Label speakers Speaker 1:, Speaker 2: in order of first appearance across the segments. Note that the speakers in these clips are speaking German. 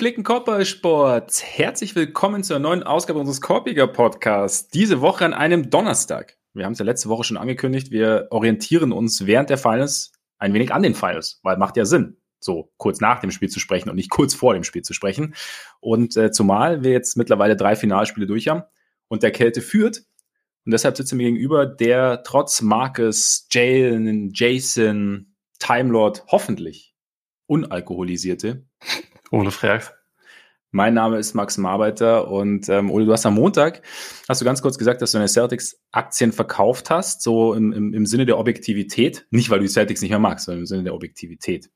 Speaker 1: Gepflegten Korbballsports, herzlich willkommen zur neuen Ausgabe unseres Korbiger Podcasts. Diese Woche an einem Donnerstag. Wir haben es ja letzte Woche schon angekündigt, wir orientieren uns während der Finals ein wenig an den Finals, weil macht ja Sinn, so kurz nach dem Spiel zu sprechen und nicht kurz vor dem Spiel zu sprechen. Und äh, zumal wir jetzt mittlerweile drei Finalspiele durch haben und der Kälte führt. Und deshalb sitzen mir gegenüber der trotz Marcus, Jalen, Jason, Timelord hoffentlich unalkoholisierte
Speaker 2: ohne Frage.
Speaker 1: Mein Name ist Max Marbeiter und ähm, Ole, du hast am Montag, hast du ganz kurz gesagt, dass du deine Celtics-Aktien verkauft hast, so im, im, im Sinne der Objektivität. Nicht, weil du die Celtics nicht mehr magst, sondern im Sinne der Objektivität.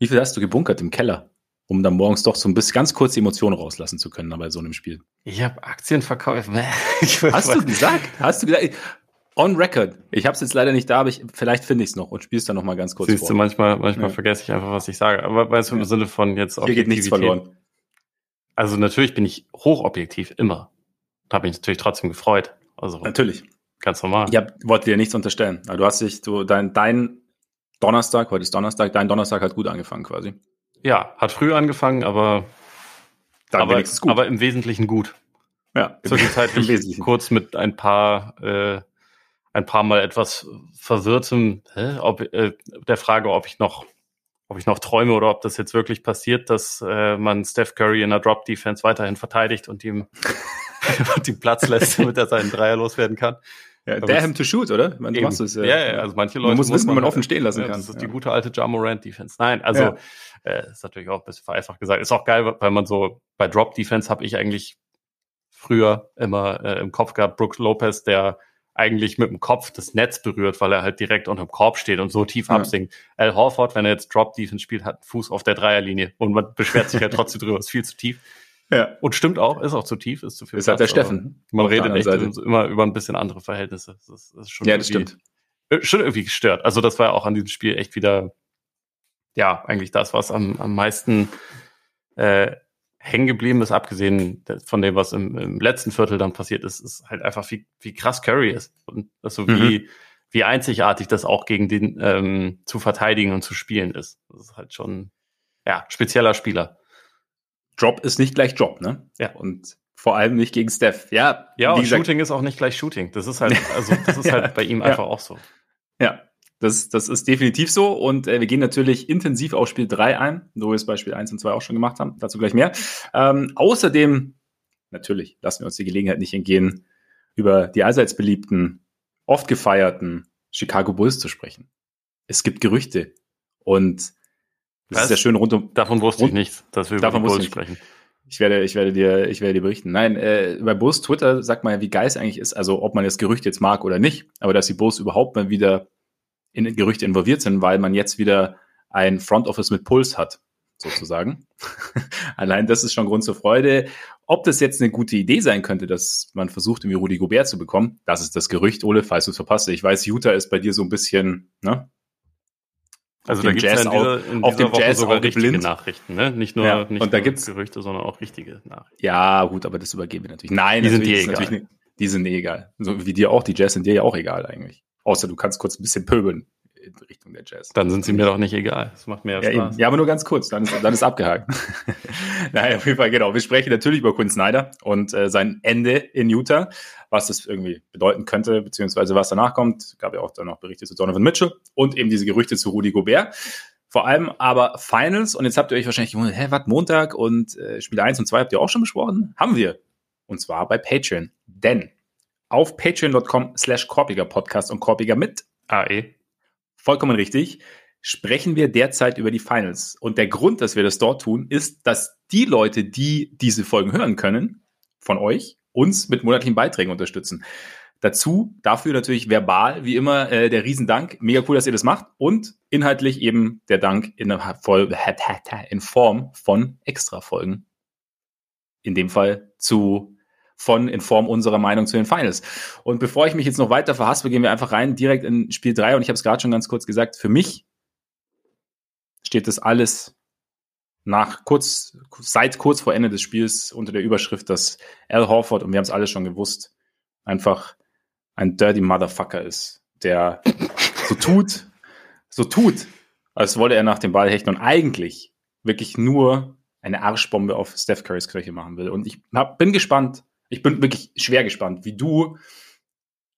Speaker 1: Wie viel hast du gebunkert im Keller, um dann morgens doch so ein bisschen ganz kurz die Emotionen rauslassen zu können bei so einem Spiel?
Speaker 2: Ich habe Aktien verkauft.
Speaker 1: hast du gesagt? Hast du gesagt? On record. Ich habe es jetzt leider nicht da, aber ich, vielleicht finde ich es noch und spielst dann noch mal ganz kurz
Speaker 2: Siehst vor. du, manchmal, manchmal ja. vergesse ich einfach, was ich sage. Aber weißt du, im ja. Sinne von jetzt
Speaker 1: Hier geht nichts verloren.
Speaker 2: Also natürlich bin ich hochobjektiv, immer. Da habe ich natürlich trotzdem gefreut. Also
Speaker 1: natürlich.
Speaker 2: Ganz normal.
Speaker 1: Ich hab, wollte dir nichts unterstellen. Du hast dich, du, dein, dein Donnerstag, heute ist Donnerstag, dein Donnerstag hat gut angefangen quasi.
Speaker 2: Ja, hat früh angefangen, aber,
Speaker 1: Dann
Speaker 2: aber, gut. aber im Wesentlichen gut.
Speaker 1: Ja,
Speaker 2: zwischenzeitlich kurz mit ein paar äh, ein paar Mal etwas verwirrtem, hä, ob, äh, der Frage, ob ich noch, ob ich noch träume oder ob das jetzt wirklich passiert, dass äh, man Steph Curry in der Drop Defense weiterhin verteidigt und ihm, und ihm Platz lässt, damit er seinen Dreier loswerden kann.
Speaker 1: Ja, dare him to shoot, oder?
Speaker 2: Man, du machst es, ja, ja, also manche Leute.
Speaker 1: Man muss wissen, wie man offen stehen lassen kann.
Speaker 2: Das ist die gute alte Jamorant Defense. Nein, also ja. äh, ist natürlich auch ein bisschen vereinfacht gesagt. Ist auch geil, weil man so bei Drop Defense habe ich eigentlich früher immer äh, im Kopf gehabt, Brooks Lopez, der eigentlich mit dem Kopf das Netz berührt, weil er halt direkt unter dem Korb steht und so tief ja. absinkt. Al Horford, wenn er jetzt Drop Defense spielt, hat einen Fuß auf der Dreierlinie und man beschwert sich ja trotzdem drüber, ist viel zu tief.
Speaker 1: Ja.
Speaker 2: Und stimmt auch, ist auch zu tief, ist zu viel.
Speaker 1: Ist halt der Steffen.
Speaker 2: Man redet echt immer über ein bisschen andere Verhältnisse. Das ist, das ist schon
Speaker 1: ja, das stimmt.
Speaker 2: Äh, schon irgendwie gestört. Also das war ja auch an diesem Spiel echt wieder, ja, eigentlich das, was am, am meisten äh, hängen geblieben ist, abgesehen von dem, was im, im, letzten Viertel dann passiert ist, ist halt einfach, wie, wie krass Curry ist. Und also wie, mhm. wie einzigartig das auch gegen den ähm, zu verteidigen und zu spielen ist. Das ist halt schon, ja, spezieller Spieler.
Speaker 1: Drop ist nicht gleich Drop, ne?
Speaker 2: Ja.
Speaker 1: Und vor allem nicht gegen Steph. Ja,
Speaker 2: ja und gesagt, Shooting ist auch nicht gleich Shooting. Das ist halt, also das ist halt bei ihm einfach auch so.
Speaker 1: Ja, das, das ist definitiv so und äh, wir gehen natürlich intensiv auf Spiel 3 ein, so wie wir es bei Spiel 1 und 2 auch schon gemacht haben. Dazu gleich mehr. Ähm, außerdem, natürlich, lassen wir uns die Gelegenheit nicht entgehen, über die allseits beliebten, oft gefeierten Chicago Bulls zu sprechen. Es gibt Gerüchte und
Speaker 2: es ist ja schön rund um.
Speaker 1: Davon wusste rund, ich nichts,
Speaker 2: dass wir über die Bulls sprechen.
Speaker 1: Ich werde, ich werde dir, ich werde dir berichten. Nein, äh, bei Bulls Twitter sagt man ja, wie geil es eigentlich ist, also ob man das Gerücht jetzt mag oder nicht, aber dass die Bulls überhaupt mal wieder in Gerüchte involviert sind, weil man jetzt wieder ein Front Office mit Puls hat, sozusagen. Allein das ist schon Grund zur Freude. Ob das jetzt eine gute Idee sein könnte, dass man versucht, irgendwie Rudi Gobert zu bekommen, das ist das Gerücht, Ole, falls du es verpasst. Ich weiß, Utah ist bei dir so ein bisschen, ne?
Speaker 2: Also da gibt es ja in
Speaker 1: auf dem
Speaker 2: Woche
Speaker 1: Jazz
Speaker 2: sogar richtige blind. Nachrichten, ne? Nicht nur,
Speaker 1: ja,
Speaker 2: nicht
Speaker 1: und da nur gibt's,
Speaker 2: Gerüchte, sondern auch richtige Nachrichten.
Speaker 1: Ja, gut, aber das übergeben wir natürlich. Nein,
Speaker 2: die sind dir egal. Ne,
Speaker 1: die sind eh egal. So wie dir auch, die Jazz sind dir ja auch egal eigentlich. Außer du kannst kurz ein bisschen pöbeln in Richtung der Jazz.
Speaker 2: Dann sind sie mir doch nicht egal. Das macht mir
Speaker 1: ja,
Speaker 2: Spaß.
Speaker 1: Eben. Ja, aber nur ganz kurz, dann ist, dann ist abgehakt. naja, auf jeden Fall, genau. Wir sprechen natürlich über Quinn Snyder und äh, sein Ende in Utah, was das irgendwie bedeuten könnte, beziehungsweise was danach kommt. Gab ja auch dann noch Berichte zu Donovan Mitchell und eben diese Gerüchte zu Rudy Gobert. Vor allem aber Finals, und jetzt habt ihr euch wahrscheinlich gewundert, hä, was, Montag und äh, Spiele 1 und 2 habt ihr auch schon besprochen? Haben wir. Und zwar bei Patreon. Denn auf patreon.com slash Korpiger Podcast und Korpiger mit AE Vollkommen richtig. Sprechen wir derzeit über die Finals. Und der Grund, dass wir das dort tun, ist, dass die Leute, die diese Folgen hören können, von euch, uns mit monatlichen Beiträgen unterstützen. Dazu, dafür natürlich verbal, wie immer, äh, der Riesendank. Mega cool, dass ihr das macht. Und inhaltlich eben der Dank in, in Form von Extra-Folgen. In dem Fall zu von in Form unserer Meinung zu den Finals. Und bevor ich mich jetzt noch weiter verhaspe, gehen wir einfach rein direkt in Spiel 3 und ich habe es gerade schon ganz kurz gesagt, für mich steht das alles nach kurz, seit kurz vor Ende des Spiels unter der Überschrift, dass Al Horford, und wir haben es alle schon gewusst, einfach ein dirty Motherfucker ist, der so tut, so tut, als wolle er nach dem Ball hechten und eigentlich wirklich nur eine Arschbombe auf Steph Currys Kirche machen will. Und ich hab, bin gespannt, ich bin wirklich schwer gespannt, wie du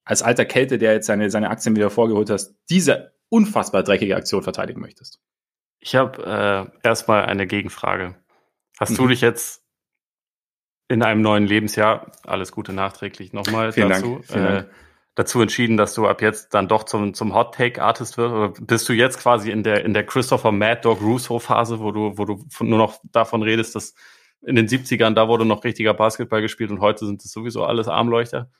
Speaker 1: als alter Kälte, der jetzt seine, seine Aktien wieder vorgeholt hast, diese unfassbar dreckige Aktion verteidigen möchtest.
Speaker 2: Ich habe äh, erstmal eine Gegenfrage. Hast mhm. du dich jetzt in einem neuen Lebensjahr, alles Gute nachträglich nochmal
Speaker 1: Vielen dazu, Dank. Vielen
Speaker 2: äh,
Speaker 1: Dank.
Speaker 2: dazu entschieden, dass du ab jetzt dann doch zum, zum Hot Take Artist wirst? Oder bist du jetzt quasi in der, in der Christopher Mad Dog Russo Phase, wo du, wo du nur noch davon redest, dass in den 70ern, da wurde noch richtiger Basketball gespielt und heute sind es sowieso alles Armleuchter?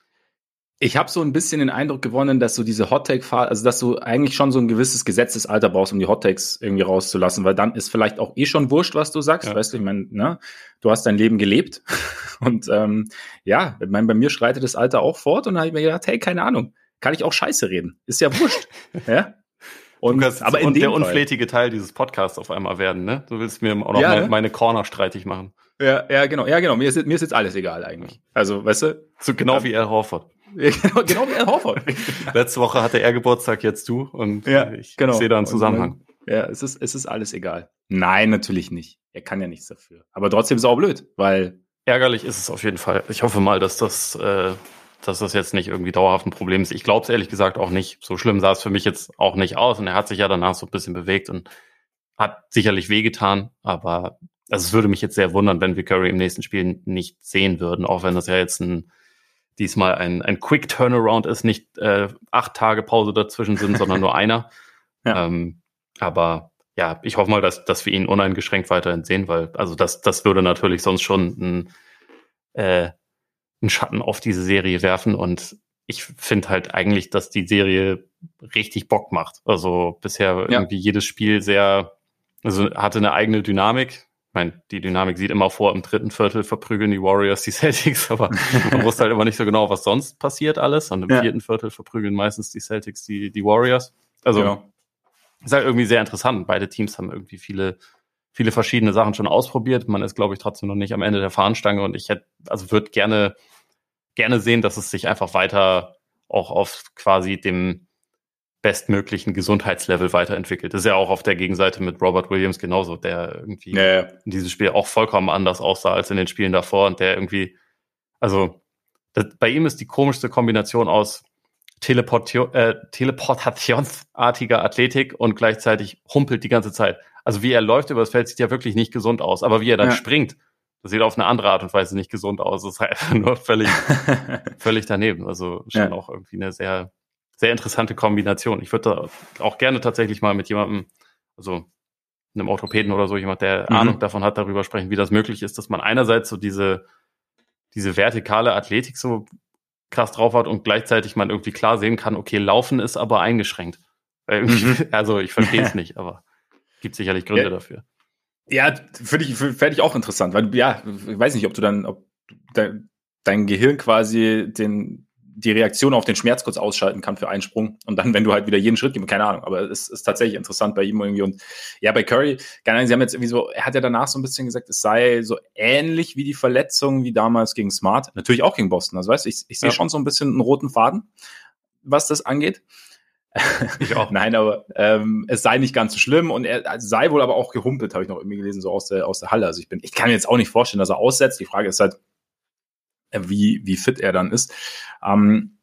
Speaker 1: ich habe so ein bisschen den Eindruck gewonnen, dass du diese Hot Take also dass du eigentlich schon so ein gewisses Gesetzesalter brauchst, um die Hot Takes irgendwie rauszulassen, weil dann ist vielleicht auch eh schon wurscht, was du sagst, ja. weißt du, ich meine, ne, du hast dein Leben gelebt und ähm, ja, ich mein, bei mir schreitet das Alter auch fort und da habe ich mir gedacht, hey, keine Ahnung, kann ich auch Scheiße reden, ist ja wurscht, ja.
Speaker 2: Und, kannst, aber in der unflätige Teil dieses Podcasts auf einmal werden, ne? Du willst mir auch noch ja, meine, ne? meine Corner streitig machen.
Speaker 1: Ja, ja, genau, ja, genau. Mir ist, mir ist jetzt alles egal eigentlich. Also, weißt du?
Speaker 2: So genau wie Al Horford.
Speaker 1: genau, genau wie Al Horford.
Speaker 2: Letzte Woche hatte er Geburtstag, jetzt du. Und ja, ich genau. sehe da einen Zusammenhang.
Speaker 1: Ja, es ist, es ist alles egal. Nein, natürlich nicht. Er kann ja nichts dafür. Aber trotzdem ist es auch blöd, weil.
Speaker 2: Ärgerlich ist es auf jeden Fall. Ich hoffe mal, dass das, äh, dass das jetzt nicht irgendwie dauerhaft ein Problem ist. Ich glaube es ehrlich gesagt auch nicht. So schlimm sah es für mich jetzt auch nicht aus. Und er hat sich ja danach so ein bisschen bewegt und hat sicherlich wehgetan. Aber also es würde mich jetzt sehr wundern, wenn wir Curry im nächsten Spiel nicht sehen würden, auch wenn das ja jetzt ein diesmal ein, ein Quick Turnaround ist, nicht äh, acht Tage Pause dazwischen sind, sondern nur einer. Ja. Ähm, aber ja, ich hoffe mal, dass, dass wir ihn uneingeschränkt weiterhin sehen, weil also das, das würde natürlich sonst schon ein, äh, einen Schatten auf diese Serie werfen und ich finde halt eigentlich, dass die Serie richtig Bock macht. Also bisher ja. irgendwie jedes Spiel sehr, also hatte eine eigene Dynamik ich meine, die Dynamik sieht immer vor, im dritten Viertel verprügeln die Warriors die Celtics, aber man wusste halt immer nicht so genau, was sonst passiert alles. Und im ja. vierten Viertel verprügeln meistens die Celtics die, die Warriors. Also genau. ist halt irgendwie sehr interessant. Beide Teams haben irgendwie viele, viele verschiedene Sachen schon ausprobiert. Man ist, glaube ich, trotzdem noch nicht am Ende der Fahnenstange und ich hätte, also würde gerne, gerne sehen, dass es sich einfach weiter auch auf quasi dem, bestmöglichen Gesundheitslevel weiterentwickelt. Das ist ja auch auf der Gegenseite mit Robert Williams genauso, der irgendwie ja, ja. in diesem Spiel auch vollkommen anders aussah als in den Spielen davor und der irgendwie, also das, bei ihm ist die komischste Kombination aus äh, teleportationsartiger Athletik und gleichzeitig humpelt die ganze Zeit. Also wie er läuft über das Feld, sieht ja wirklich nicht gesund aus, aber wie er dann ja. springt, das sieht auf eine andere Art und Weise nicht gesund aus. Das ist halt einfach nur völlig, völlig daneben. Also schon auch irgendwie eine sehr sehr interessante Kombination. Ich würde auch gerne tatsächlich mal mit jemandem, also einem Orthopäden oder so, jemand, der mhm. Ahnung davon hat, darüber sprechen, wie das möglich ist, dass man einerseits so diese, diese vertikale Athletik so krass drauf hat und gleichzeitig man irgendwie klar sehen kann, okay, Laufen ist aber eingeschränkt. Mhm. Also ich verstehe es nicht, aber gibt sicherlich Gründe
Speaker 1: ja.
Speaker 2: dafür.
Speaker 1: Ja, finde ich, fände ich auch interessant, weil ja, ich weiß nicht, ob du dann, ob dein Gehirn quasi den, die Reaktion auf den Schmerz kurz ausschalten kann für einen Sprung. Und dann, wenn du halt wieder jeden Schritt gibst, keine Ahnung, aber es ist tatsächlich interessant bei ihm irgendwie. Und ja, bei Curry, keine Ahnung, sie haben jetzt irgendwie so, er hat ja danach so ein bisschen gesagt, es sei so ähnlich wie die Verletzung wie damals gegen Smart. Natürlich auch gegen Boston. Also weißt du, ich, ich sehe ja. schon so ein bisschen einen roten Faden, was das angeht. Ich auch. Nein, aber ähm, es sei nicht ganz so schlimm und er sei wohl aber auch gehumpelt, habe ich noch irgendwie gelesen, so aus der, aus der Halle. Also ich bin, ich kann mir jetzt auch nicht vorstellen, dass er aussetzt. Die Frage ist halt, wie, wie fit er dann ist. Ähm,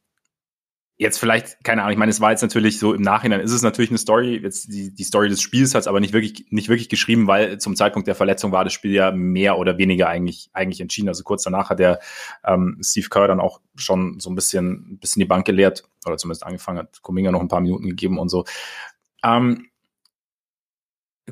Speaker 1: jetzt vielleicht, keine Ahnung, ich meine, es war jetzt natürlich so im Nachhinein ist es natürlich eine Story, jetzt die, die Story des Spiels hat es aber nicht wirklich, nicht wirklich geschrieben, weil zum Zeitpunkt der Verletzung war das Spiel ja mehr oder weniger eigentlich, eigentlich entschieden. Also kurz danach hat der ähm, Steve Kerr dann auch schon so ein bisschen, ein bisschen die Bank geleert, oder zumindest angefangen hat, Kuminga noch ein paar Minuten gegeben und so. Ähm,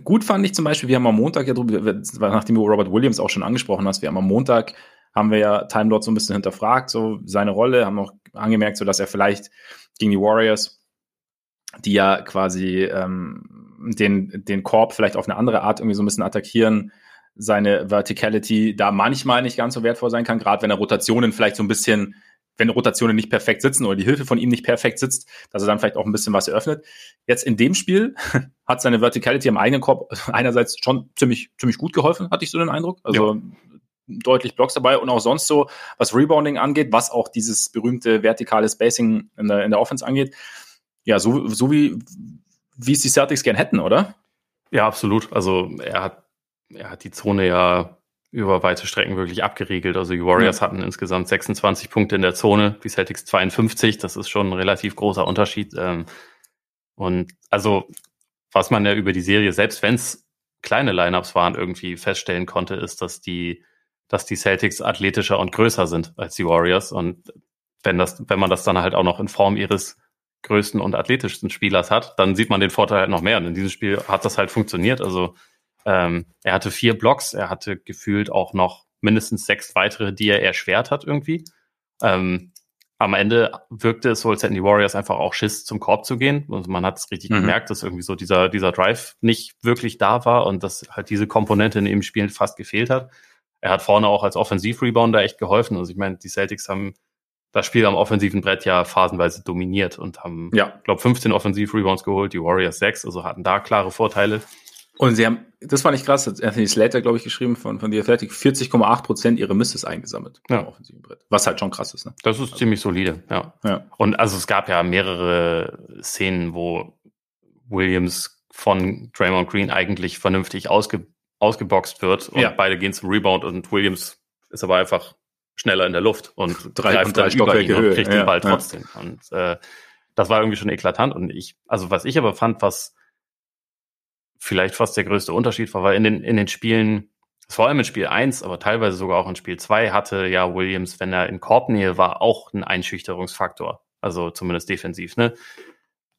Speaker 1: gut fand ich zum Beispiel, wir haben am Montag ja drüber, nachdem du Robert Williams auch schon angesprochen hast, wir haben am Montag haben wir ja Time Lord so ein bisschen hinterfragt, so seine Rolle, haben auch angemerkt, so dass er vielleicht gegen die Warriors, die ja quasi ähm, den, den Korb vielleicht auf eine andere Art irgendwie so ein bisschen attackieren, seine Verticality da manchmal nicht ganz so wertvoll sein kann, gerade wenn er Rotationen vielleicht so ein bisschen, wenn Rotationen nicht perfekt sitzen oder die Hilfe von ihm nicht perfekt sitzt, dass er dann vielleicht auch ein bisschen was eröffnet. Jetzt in dem Spiel hat seine Verticality am eigenen Korb einerseits schon ziemlich, ziemlich gut geholfen, hatte ich so den Eindruck. Also ja deutlich Blocks dabei und auch sonst so, was Rebounding angeht, was auch dieses berühmte vertikale Spacing in der, in der Offense angeht. Ja, so, so wie, wie es die Celtics gern hätten, oder?
Speaker 2: Ja, absolut. Also er hat er hat die Zone ja über weite Strecken wirklich abgeriegelt. Also die Warriors ja. hatten insgesamt 26 Punkte in der Zone, die Celtics 52. Das ist schon ein relativ großer Unterschied. Ähm, und also, was man ja über die Serie, selbst wenn es kleine Lineups waren, irgendwie feststellen konnte, ist, dass die, dass die Celtics athletischer und größer sind als die Warriors. Und wenn das, wenn man das dann halt auch noch in Form ihres größten und athletischsten Spielers hat, dann sieht man den Vorteil halt noch mehr. Und in diesem Spiel hat das halt funktioniert. Also ähm, er hatte vier Blocks, er hatte gefühlt auch noch mindestens sechs weitere, die er erschwert hat irgendwie. Ähm, am Ende wirkte es so, als hätten die Warriors einfach auch Schiss, zum Korb zu gehen. Also man hat es richtig mhm. gemerkt, dass irgendwie so dieser, dieser Drive nicht wirklich da war und dass halt diese Komponente in dem Spiel fast gefehlt hat. Er hat vorne auch als Offensiv-Rebounder echt geholfen. Also ich meine, die Celtics haben das Spiel am offensiven Brett ja phasenweise dominiert und haben, ja. glaube 15 Offensiv-Rebounds geholt, die Warriors 6, also hatten da klare Vorteile.
Speaker 1: Und sie haben, das fand ich krass, hat Anthony Slater, glaube ich, geschrieben von, von The Athletic, 40,8 Prozent ihre Misses eingesammelt
Speaker 2: ja. am offensiven Brett. Was halt schon krass ist, ne? Das ist also. ziemlich solide, ja. ja. Und also es gab ja mehrere Szenen, wo Williams von Draymond Green eigentlich vernünftig ausge, ausgeboxt wird und ja. beide gehen zum Rebound und Williams ist aber einfach schneller in der Luft und
Speaker 1: drei, greift dann über ihn
Speaker 2: Höhe. und kriegt ja, den Ball trotzdem. Und äh, das war irgendwie schon eklatant. Und ich, also was ich aber fand, was vielleicht fast der größte Unterschied war, weil in den, in den Spielen, vor allem in Spiel 1, aber teilweise sogar auch in Spiel 2, hatte ja Williams, wenn er in Korbnähe war, auch einen Einschüchterungsfaktor. Also zumindest defensiv, ne?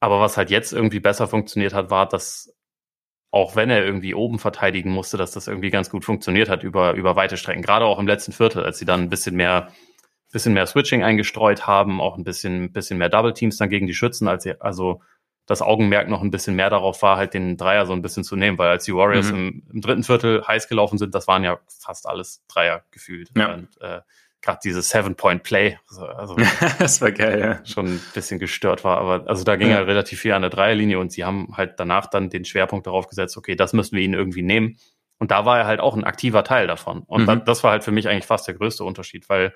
Speaker 2: Aber was halt jetzt irgendwie besser funktioniert hat, war, dass auch wenn er irgendwie oben verteidigen musste, dass das irgendwie ganz gut funktioniert hat über, über weite Strecken. Gerade auch im letzten Viertel, als sie dann ein bisschen mehr, bisschen mehr Switching eingestreut haben, auch ein bisschen, bisschen mehr Double Teams dann gegen die Schützen, als sie, also das Augenmerk noch ein bisschen mehr darauf war, halt den Dreier so ein bisschen zu nehmen, weil als die Warriors mhm. im, im, dritten Viertel heiß gelaufen sind, das waren ja fast alles Dreier gefühlt. Ja. Und äh, gerade dieses Seven-Point-Play, also, also
Speaker 1: das war geil, ja.
Speaker 2: schon ein bisschen gestört war. Aber also da ging ja. halt relativ viel an der Dreierlinie und sie haben halt danach dann den Schwerpunkt darauf gesetzt, okay, das müssen wir ihnen irgendwie nehmen. Und da war er halt auch ein aktiver Teil davon. Und mhm. da, das war halt für mich eigentlich fast der größte Unterschied, weil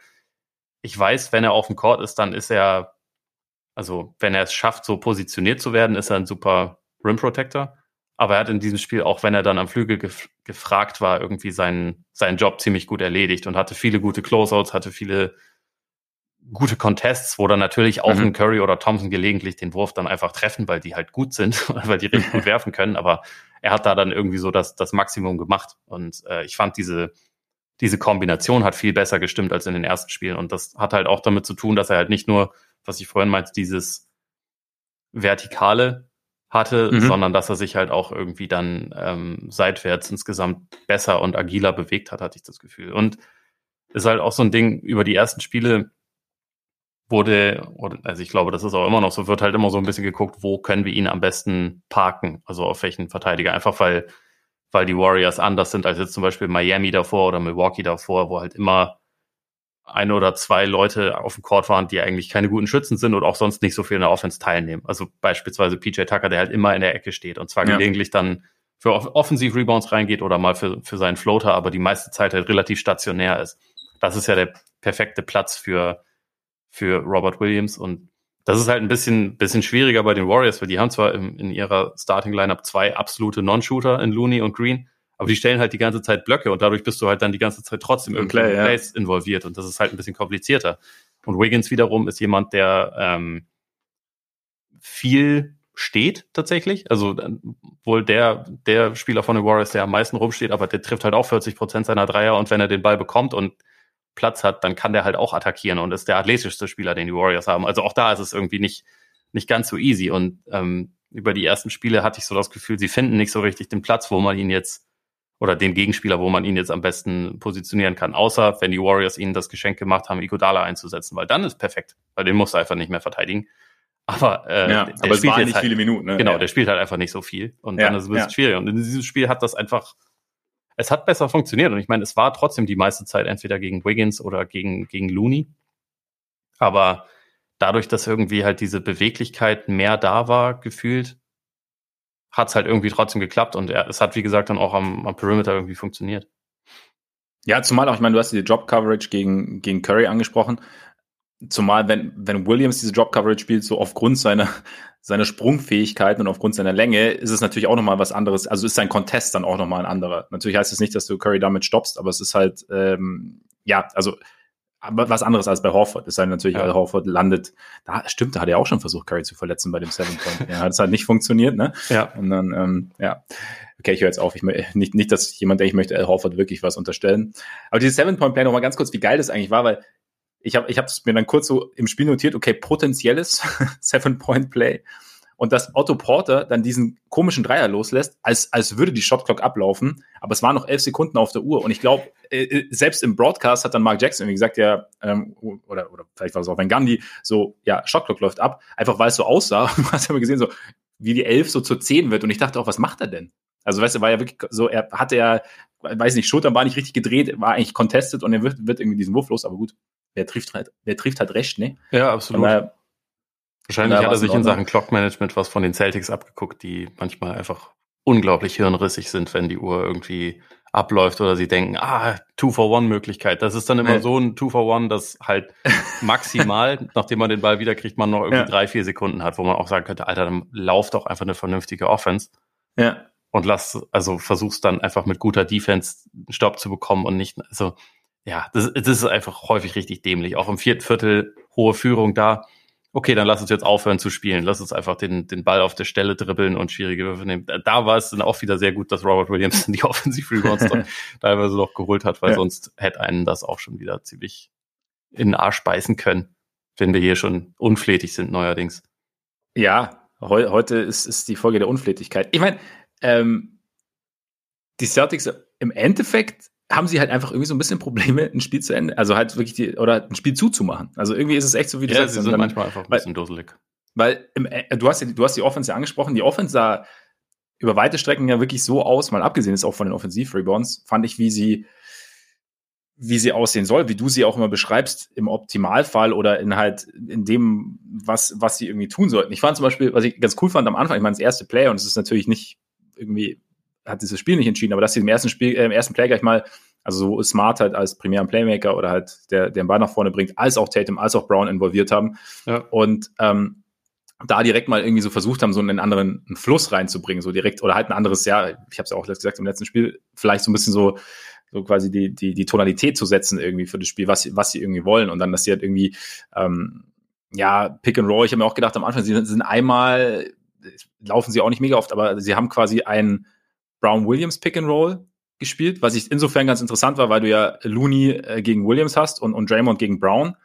Speaker 2: ich weiß, wenn er auf dem Court ist, dann ist er also wenn er es schafft, so positioniert zu werden, ist er ein super Rim Protector. Aber er hat in diesem Spiel, auch wenn er dann am Flügel gef gefragt war, irgendwie seinen, seinen Job ziemlich gut erledigt und hatte viele gute Closeouts, hatte viele gute Contests, wo dann natürlich auch mhm. ein Curry oder Thompson gelegentlich den Wurf dann einfach treffen, weil die halt gut sind, weil die richtig gut werfen können. Aber er hat da dann irgendwie so das, das Maximum gemacht. Und äh, ich fand diese, diese Kombination hat viel besser gestimmt als in den ersten Spielen. Und das hat halt auch damit zu tun, dass er halt nicht nur was ich vorhin meinte, dieses Vertikale hatte, mhm. sondern dass er sich halt auch irgendwie dann ähm, seitwärts insgesamt besser und agiler bewegt hat, hatte ich das Gefühl. Und ist halt auch so ein Ding, über die ersten Spiele wurde, also ich glaube, das ist auch immer noch so, wird halt immer so ein bisschen geguckt, wo können wir ihn am besten parken, also auf welchen Verteidiger, einfach weil, weil die Warriors anders sind als jetzt zum Beispiel Miami davor oder Milwaukee davor, wo halt immer eine oder zwei Leute auf dem Court waren, die eigentlich keine guten Schützen sind und auch sonst nicht so viel in der Offense teilnehmen. Also beispielsweise PJ Tucker, der halt immer in der Ecke steht und zwar ja. gelegentlich dann für Offensiv-Rebounds reingeht oder mal für, für seinen Floater, aber die meiste Zeit halt relativ stationär ist. Das ist ja der perfekte Platz für, für Robert Williams und das ist halt ein bisschen, bisschen schwieriger bei den Warriors, weil die haben zwar im, in ihrer Starting-Lineup zwei absolute Non-Shooter in Looney und Green, aber die stellen halt die ganze Zeit Blöcke und dadurch bist du halt dann die ganze Zeit trotzdem irgendwie Play, in Plays ja. involviert und das ist halt ein bisschen komplizierter. Und Wiggins wiederum ist jemand, der ähm, viel steht tatsächlich. Also wohl der, der Spieler von den Warriors, der am meisten rumsteht, aber der trifft halt auch 40 Prozent seiner Dreier und wenn er den Ball bekommt und Platz hat, dann kann der halt auch attackieren und ist der athletischste Spieler, den die Warriors haben. Also auch da ist es irgendwie nicht, nicht ganz so easy und ähm, über die ersten Spiele hatte ich so das Gefühl, sie finden nicht so richtig den Platz, wo man ihn jetzt oder den Gegenspieler, wo man ihn jetzt am besten positionieren kann. Außer wenn die Warriors ihnen das Geschenk gemacht haben, Iguodala einzusetzen, weil dann ist perfekt, weil den musst du einfach nicht mehr verteidigen. Aber, äh,
Speaker 1: ja, der aber spielt es nicht halt, viele Minuten. Ne?
Speaker 2: Genau, ja. der spielt halt einfach nicht so viel und ja, dann ist es ein bisschen schwierig. Und in diesem Spiel hat das einfach, es hat besser funktioniert und ich meine, es war trotzdem die meiste Zeit entweder gegen Wiggins oder gegen gegen Looney. Aber dadurch, dass irgendwie halt diese Beweglichkeit mehr da war, gefühlt, hat es halt irgendwie trotzdem geklappt und er, es hat, wie gesagt, dann auch am, am Perimeter irgendwie funktioniert.
Speaker 1: Ja, zumal auch, ich meine, du hast die Job-Coverage gegen, gegen Curry angesprochen. zumal wenn, wenn Williams diese Drop Coverage spielt, so aufgrund seiner, seiner Sprungfähigkeiten und aufgrund seiner Länge, ist es natürlich auch nochmal was anderes. Also ist sein Contest dann auch nochmal ein anderer. Natürlich heißt es nicht, dass du Curry damit stoppst, aber es ist halt, ähm, ja, also aber was anderes als bei Horford. Es sei natürlich, ja. Horford landet, da stimmt, da hat er auch schon versucht, Curry zu verletzen bei dem Seven Point. ja, hat es halt nicht funktioniert, ne?
Speaker 2: Ja.
Speaker 1: Und dann, ähm, ja. Okay, ich höre jetzt auf. Ich nicht, nicht, dass jemand, der ich möchte, Al Horford wirklich was unterstellen. Aber dieses Seven Point Play noch mal ganz kurz, wie geil das eigentlich war, weil ich habe, ich habe es mir dann kurz so im Spiel notiert. Okay, potenzielles Seven Point Play und dass Otto Porter dann diesen komischen Dreier loslässt, als, als würde die Shotclock ablaufen, aber es waren noch elf Sekunden auf der Uhr und ich glaube, äh, äh, selbst im Broadcast hat dann Mark Jackson irgendwie gesagt, ja, ähm, oder, oder vielleicht war es auch Van Gandhi, so, ja, Shotclock läuft ab, einfach weil es so aussah, du hast ja mal gesehen, so, wie die elf so zur zehn wird und ich dachte auch, was macht er denn? Also, weißt du, war ja wirklich so, er hatte ja, weiß nicht, Schultern war nicht richtig gedreht, war eigentlich contested und er wird, wird irgendwie diesen Wurf los, aber gut, wer trifft halt, wer trifft halt recht, ne?
Speaker 2: Ja, absolut. Daher, Wahrscheinlich hat er sich in Sachen Clock-Management was von den Celtics abgeguckt, die manchmal einfach unglaublich hirnrissig sind, wenn die Uhr irgendwie abläuft oder sie denken, ah, Two-for-One-Möglichkeit. Das ist dann immer so ein Two-for-One, das halt maximal, nachdem man den Ball wiederkriegt, man noch irgendwie ja. drei, vier Sekunden hat, wo man auch sagen könnte, Alter, dann lauf doch einfach eine vernünftige Offense.
Speaker 1: Ja.
Speaker 2: Und lass, also versuch's dann einfach mit guter Defense einen Stopp zu bekommen und nicht, also, ja, das, das ist einfach häufig richtig dämlich. Auch im vierten Viertel hohe Führung da okay, dann lass uns jetzt aufhören zu spielen. Lass uns einfach den, den Ball auf der Stelle dribbeln und schwierige Würfe nehmen. Da war es dann auch wieder sehr gut, dass Robert Williams die Offensive Rebounds teilweise noch geholt hat, weil ja. sonst hätte einen das auch schon wieder ziemlich in den Arsch beißen können, wenn wir hier schon unflätig sind neuerdings.
Speaker 1: Ja, heu, heute ist, ist die Folge der Unflätigkeit. Ich meine, ähm, die Celtics im Endeffekt haben sie halt einfach irgendwie so ein bisschen Probleme, ein Spiel zu Ende, also halt wirklich die, oder ein Spiel zuzumachen. Also irgendwie ist es echt so, wie
Speaker 2: du ja, sagst. sie sind dann, manchmal einfach ein bisschen weil, dusselig.
Speaker 1: Weil im, äh, du, hast, du hast die Offense ja angesprochen, die Offense sah über weite Strecken ja wirklich so aus, mal abgesehen ist auch von den Offensiv-Rebounds, fand ich, wie sie, wie sie aussehen soll, wie du sie auch immer beschreibst, im Optimalfall oder in halt in dem, was, was sie irgendwie tun sollten. Ich fand zum Beispiel, was ich ganz cool fand am Anfang, ich meine, das erste Play, und es ist natürlich nicht irgendwie hat dieses Spiel nicht entschieden, aber dass sie im ersten Spiel, äh, im ersten Play gleich mal, also so Smart halt als primären Playmaker oder halt der, der den Ball nach vorne bringt, als auch Tatum, als auch Brown involviert haben. Ja. Und ähm, da direkt mal irgendwie so versucht haben, so einen anderen einen Fluss reinzubringen, so direkt, oder halt ein anderes, ja, ich habe es ja auch gesagt im letzten Spiel, vielleicht so ein bisschen so, so quasi die, die, die Tonalität zu setzen irgendwie für das Spiel, was, sie was sie irgendwie wollen. Und dann, dass sie halt irgendwie, ähm, ja, Pick and Roll, ich habe mir auch gedacht am Anfang, sie sind einmal, laufen sie auch nicht mega oft, aber sie haben quasi einen Brown-Williams Pick and Roll gespielt, was ich insofern ganz interessant war, weil du ja Looney äh, gegen Williams hast und, und Draymond gegen Brown.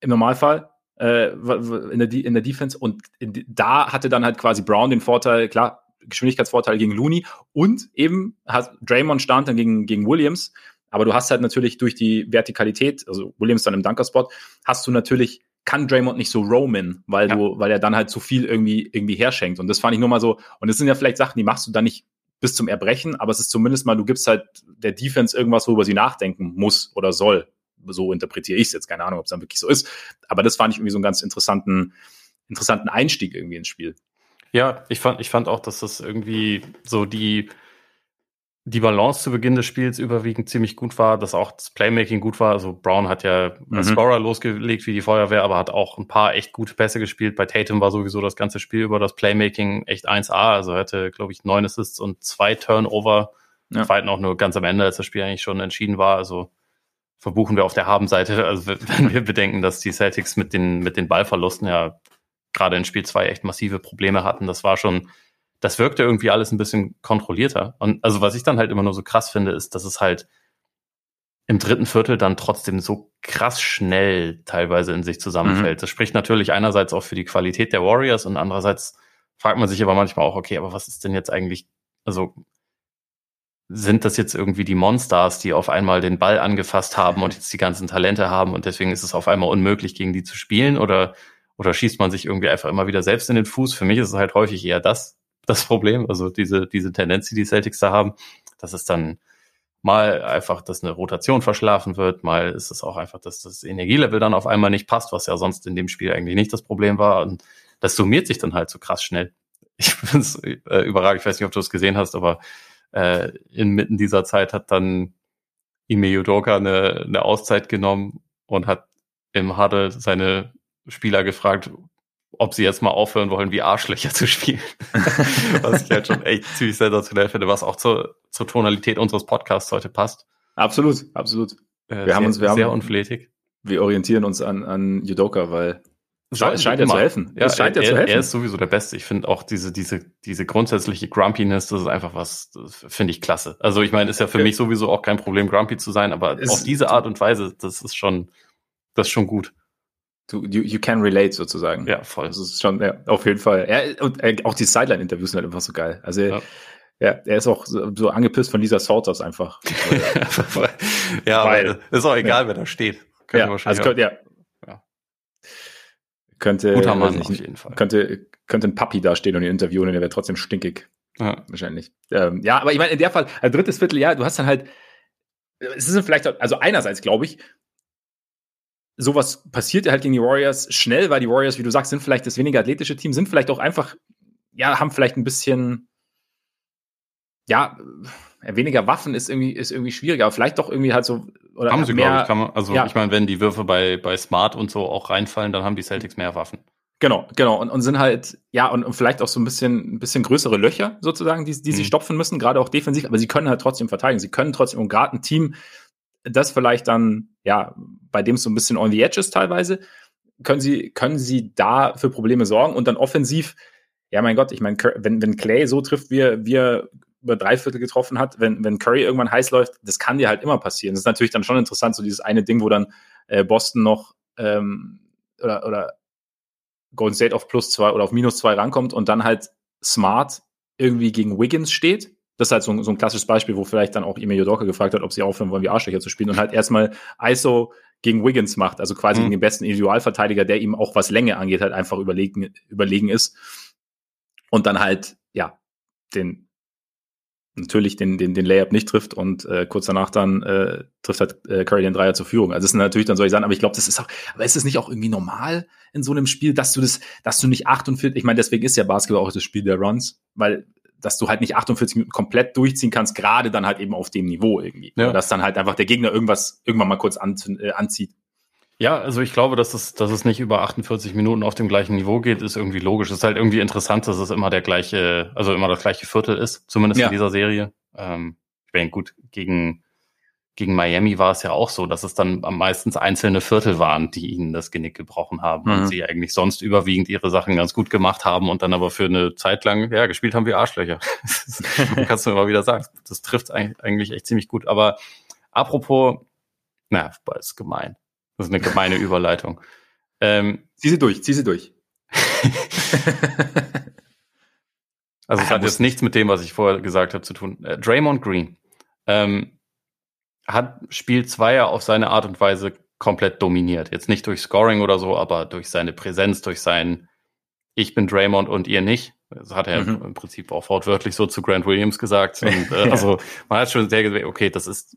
Speaker 1: Im Normalfall äh, in, der, in der Defense und in, da hatte dann halt quasi Brown den Vorteil, klar, Geschwindigkeitsvorteil gegen Looney und eben hat Draymond stand dann gegen, gegen Williams, aber du hast halt natürlich durch die Vertikalität, also Williams dann im Dunkerspot, hast du natürlich kann Draymond nicht so roamen, weil ja. du, weil er dann halt zu viel irgendwie, irgendwie herschenkt. Und das fand ich nur mal so, und das sind ja vielleicht Sachen, die machst du dann nicht bis zum Erbrechen, aber es ist zumindest mal, du gibst halt der Defense irgendwas, worüber sie nachdenken muss oder soll. So interpretiere ich es jetzt, keine Ahnung, ob es dann wirklich so ist. Aber das fand ich irgendwie so einen ganz interessanten, interessanten Einstieg irgendwie ins Spiel.
Speaker 2: Ja, ich fand, ich fand auch, dass das irgendwie so die, die Balance zu Beginn des Spiels überwiegend ziemlich gut war, dass auch das Playmaking gut war. Also Brown hat ja mhm. Scorer losgelegt wie die Feuerwehr, aber hat auch ein paar echt gute Pässe gespielt. Bei Tatum war sowieso das ganze Spiel über das Playmaking echt 1A. Also er hatte, glaube ich, neun Assists und zwei Turnover. Ja. Zweiten auch nur ganz am Ende, als das Spiel eigentlich schon entschieden war. Also verbuchen wir auf der Habenseite, also wenn wir bedenken, dass die Celtics mit den, mit den Ballverlusten ja gerade in Spiel zwei echt massive Probleme hatten. Das war schon das wirkte irgendwie alles ein bisschen kontrollierter. Und also was ich dann halt immer nur so krass finde, ist, dass es halt im dritten Viertel dann trotzdem so krass schnell teilweise in sich zusammenfällt. Mhm. Das spricht natürlich einerseits auch für die Qualität der Warriors und andererseits fragt man sich aber manchmal auch, okay, aber was ist denn jetzt eigentlich, also sind das jetzt irgendwie die Monsters, die auf einmal den Ball angefasst haben und jetzt die ganzen Talente haben und deswegen ist es auf einmal unmöglich, gegen die zu spielen oder, oder schießt man sich irgendwie einfach immer wieder selbst in den Fuß? Für mich ist es halt häufig eher das, das Problem. Also diese, diese Tendenz, die die Celtics da haben, dass es dann mal einfach, dass eine Rotation verschlafen wird, mal ist es auch einfach, dass das Energielevel dann auf einmal nicht passt, was ja sonst in dem Spiel eigentlich nicht das Problem war. Und das summiert sich dann halt so krass schnell. Ich bin äh, überragend, ich weiß nicht, ob du es gesehen hast, aber äh, inmitten dieser Zeit hat dann Ime Yudoka eine, eine Auszeit genommen und hat im Huddle seine Spieler gefragt, ob sie jetzt mal aufhören wollen, wie Arschlöcher zu spielen. was ich halt schon echt ziemlich sensationell finde, was auch zur, zur Tonalität unseres Podcasts heute passt.
Speaker 1: Absolut, absolut.
Speaker 2: Äh,
Speaker 1: Wir
Speaker 2: sehr,
Speaker 1: haben uns- wir
Speaker 2: sehr
Speaker 1: haben-
Speaker 2: unflätig.
Speaker 1: Wir orientieren uns an, an Judoka, weil es scheint ja zu helfen.
Speaker 2: Ja,
Speaker 1: es scheint ja
Speaker 2: er,
Speaker 1: zu helfen.
Speaker 2: er ist sowieso der Beste. Ich finde auch diese, diese, diese grundsätzliche Grumpiness, das ist einfach was, finde ich klasse. Also ich meine, ist ja für
Speaker 1: Ja.
Speaker 2: mich sowieso auch kein Problem, grumpy zu sein, aber
Speaker 1: Es-
Speaker 2: auf diese Art und Weise, das ist schon, das ist schon gut.
Speaker 1: Du, you, you can relate sozusagen.
Speaker 2: Ja, voll.
Speaker 1: Das ist schon, ja, auf jeden Fall. Ja, und äh, auch die Sideline-Interviews sind halt einfach so geil. Also,
Speaker 2: Ja.
Speaker 1: ja. er ist auch so, angepisst von Lisa Salters einfach.
Speaker 2: ja,
Speaker 1: Weil-
Speaker 2: ist auch egal, wer da steht. Könnt ihr
Speaker 1: ja,
Speaker 2: wahrscheinlich
Speaker 1: also könnte, ja.
Speaker 2: Ja.
Speaker 1: Könnte,
Speaker 2: Guter Mann
Speaker 1: nicht,
Speaker 2: auf jeden Fall.
Speaker 1: könnte, könnte ein Papi da stehen und ihn interviewen und er wäre trotzdem stinkig.
Speaker 2: Ja.
Speaker 1: Wahrscheinlich. Ähm, ja, aber ich meine, in der Fall, also drittes Viertel, ja, du hast dann halt, es ist vielleicht, also einerseits glaube ich, sowas passiert halt gegen die Warriors schnell, weil die Warriors, wie du sagst, sind vielleicht das weniger athletische Team, sind vielleicht auch einfach, ja, haben vielleicht ein bisschen, ja, äh, weniger Waffen ist irgendwie, ist irgendwie schwieriger, aber vielleicht doch irgendwie halt so, oder
Speaker 2: Haben sie,
Speaker 1: mehr,
Speaker 2: glaube ich, kann man, also
Speaker 1: ja.
Speaker 2: ich meine, wenn die Würfe bei, bei Smart und so auch reinfallen, dann haben die Celtics mehr Waffen.
Speaker 1: Genau, genau. Und, und sind halt, ja, und, und vielleicht auch so ein bisschen, ein bisschen größere Löcher sozusagen, die, die sie
Speaker 2: Mhm.
Speaker 1: stopfen müssen, gerade auch defensiv, aber sie können halt trotzdem verteidigen. Sie können trotzdem, und gerade ein Team, das vielleicht dann, ja, bei dem es so ein bisschen on the edge ist teilweise, können sie, können sie da für Probleme sorgen und dann offensiv, ja, mein Gott, ich meine, wenn, wenn Clay so trifft, wie er, wie er über drei Viertel getroffen hat, wenn, wenn Curry irgendwann heiß läuft, das kann dir halt immer passieren. Das ist natürlich dann schon interessant, so dieses eine Ding, wo dann äh, Boston noch ähm, oder, oder Golden State auf plus zwei oder auf minus zwei rankommt und dann halt smart irgendwie gegen Wiggins steht. Das ist halt so ein, so ein klassisches Beispiel, wo vielleicht dann auch Emil Jodoka gefragt hat, ob sie aufhören wollen, wie Arschlöcher zu spielen und halt erstmal ISO gegen Wiggins macht, also quasi
Speaker 2: Mhm.
Speaker 1: gegen den besten Individualverteidiger, der ihm auch was Länge angeht, halt einfach überlegen, überlegen ist. Und dann halt, ja, den natürlich den, den, den Layup nicht trifft und äh, kurz danach dann äh, trifft halt äh, Curry den Dreier zur Führung. Also das sind natürlich dann solche Sachen, aber ich glaube, das ist auch, aber ist es nicht auch irgendwie normal in so einem Spiel, dass du das, dass du nicht 48, ich meine, deswegen ist ja Basketball auch das Spiel der Runs, weil dass du halt nicht 48 Minuten komplett durchziehen kannst, gerade dann halt eben auf dem Niveau irgendwie.
Speaker 2: Ja.
Speaker 1: Dass dann halt einfach der Gegner irgendwas irgendwann mal kurz an, äh, anzieht.
Speaker 2: Ja, also ich glaube, dass es, dass es nicht über 48 Minuten auf dem gleichen Niveau geht, ist irgendwie logisch. Es ist halt irgendwie interessant, dass es immer der gleiche, also immer das gleiche Viertel ist, zumindest
Speaker 1: Ja.
Speaker 2: in dieser Serie. Ähm, ich meine, gut, gegen, gegen Miami war es ja auch so, dass es dann am meistens einzelne Viertel waren, die ihnen das Genick gebrochen haben
Speaker 1: Mhm.
Speaker 2: und sie eigentlich sonst überwiegend ihre Sachen ganz gut gemacht haben und dann aber für eine Zeit lang, ja, gespielt haben wie Arschlöcher. Kannst du immer wieder sagen. Das trifft eig- eigentlich echt ziemlich gut. Aber apropos, na, ist gemein. Das ist eine gemeine Überleitung. Ähm,
Speaker 1: Zieh sie durch, zieh sie durch.
Speaker 2: also es
Speaker 1: Ah,
Speaker 2: hat jetzt nichts mit dem, was ich vorher gesagt habe, zu tun. Äh, Draymond Green ähm, hat Spiel 2 ja auf seine Art und Weise komplett dominiert. Jetzt nicht durch Scoring oder so, aber durch seine Präsenz, durch sein Ich bin Draymond und ihr nicht. Das hat er
Speaker 1: Mhm.
Speaker 2: im Prinzip auch wortwörtlich so zu Grant Williams gesagt. Und, äh. Also man hat schon sehr gesehen, okay, das ist,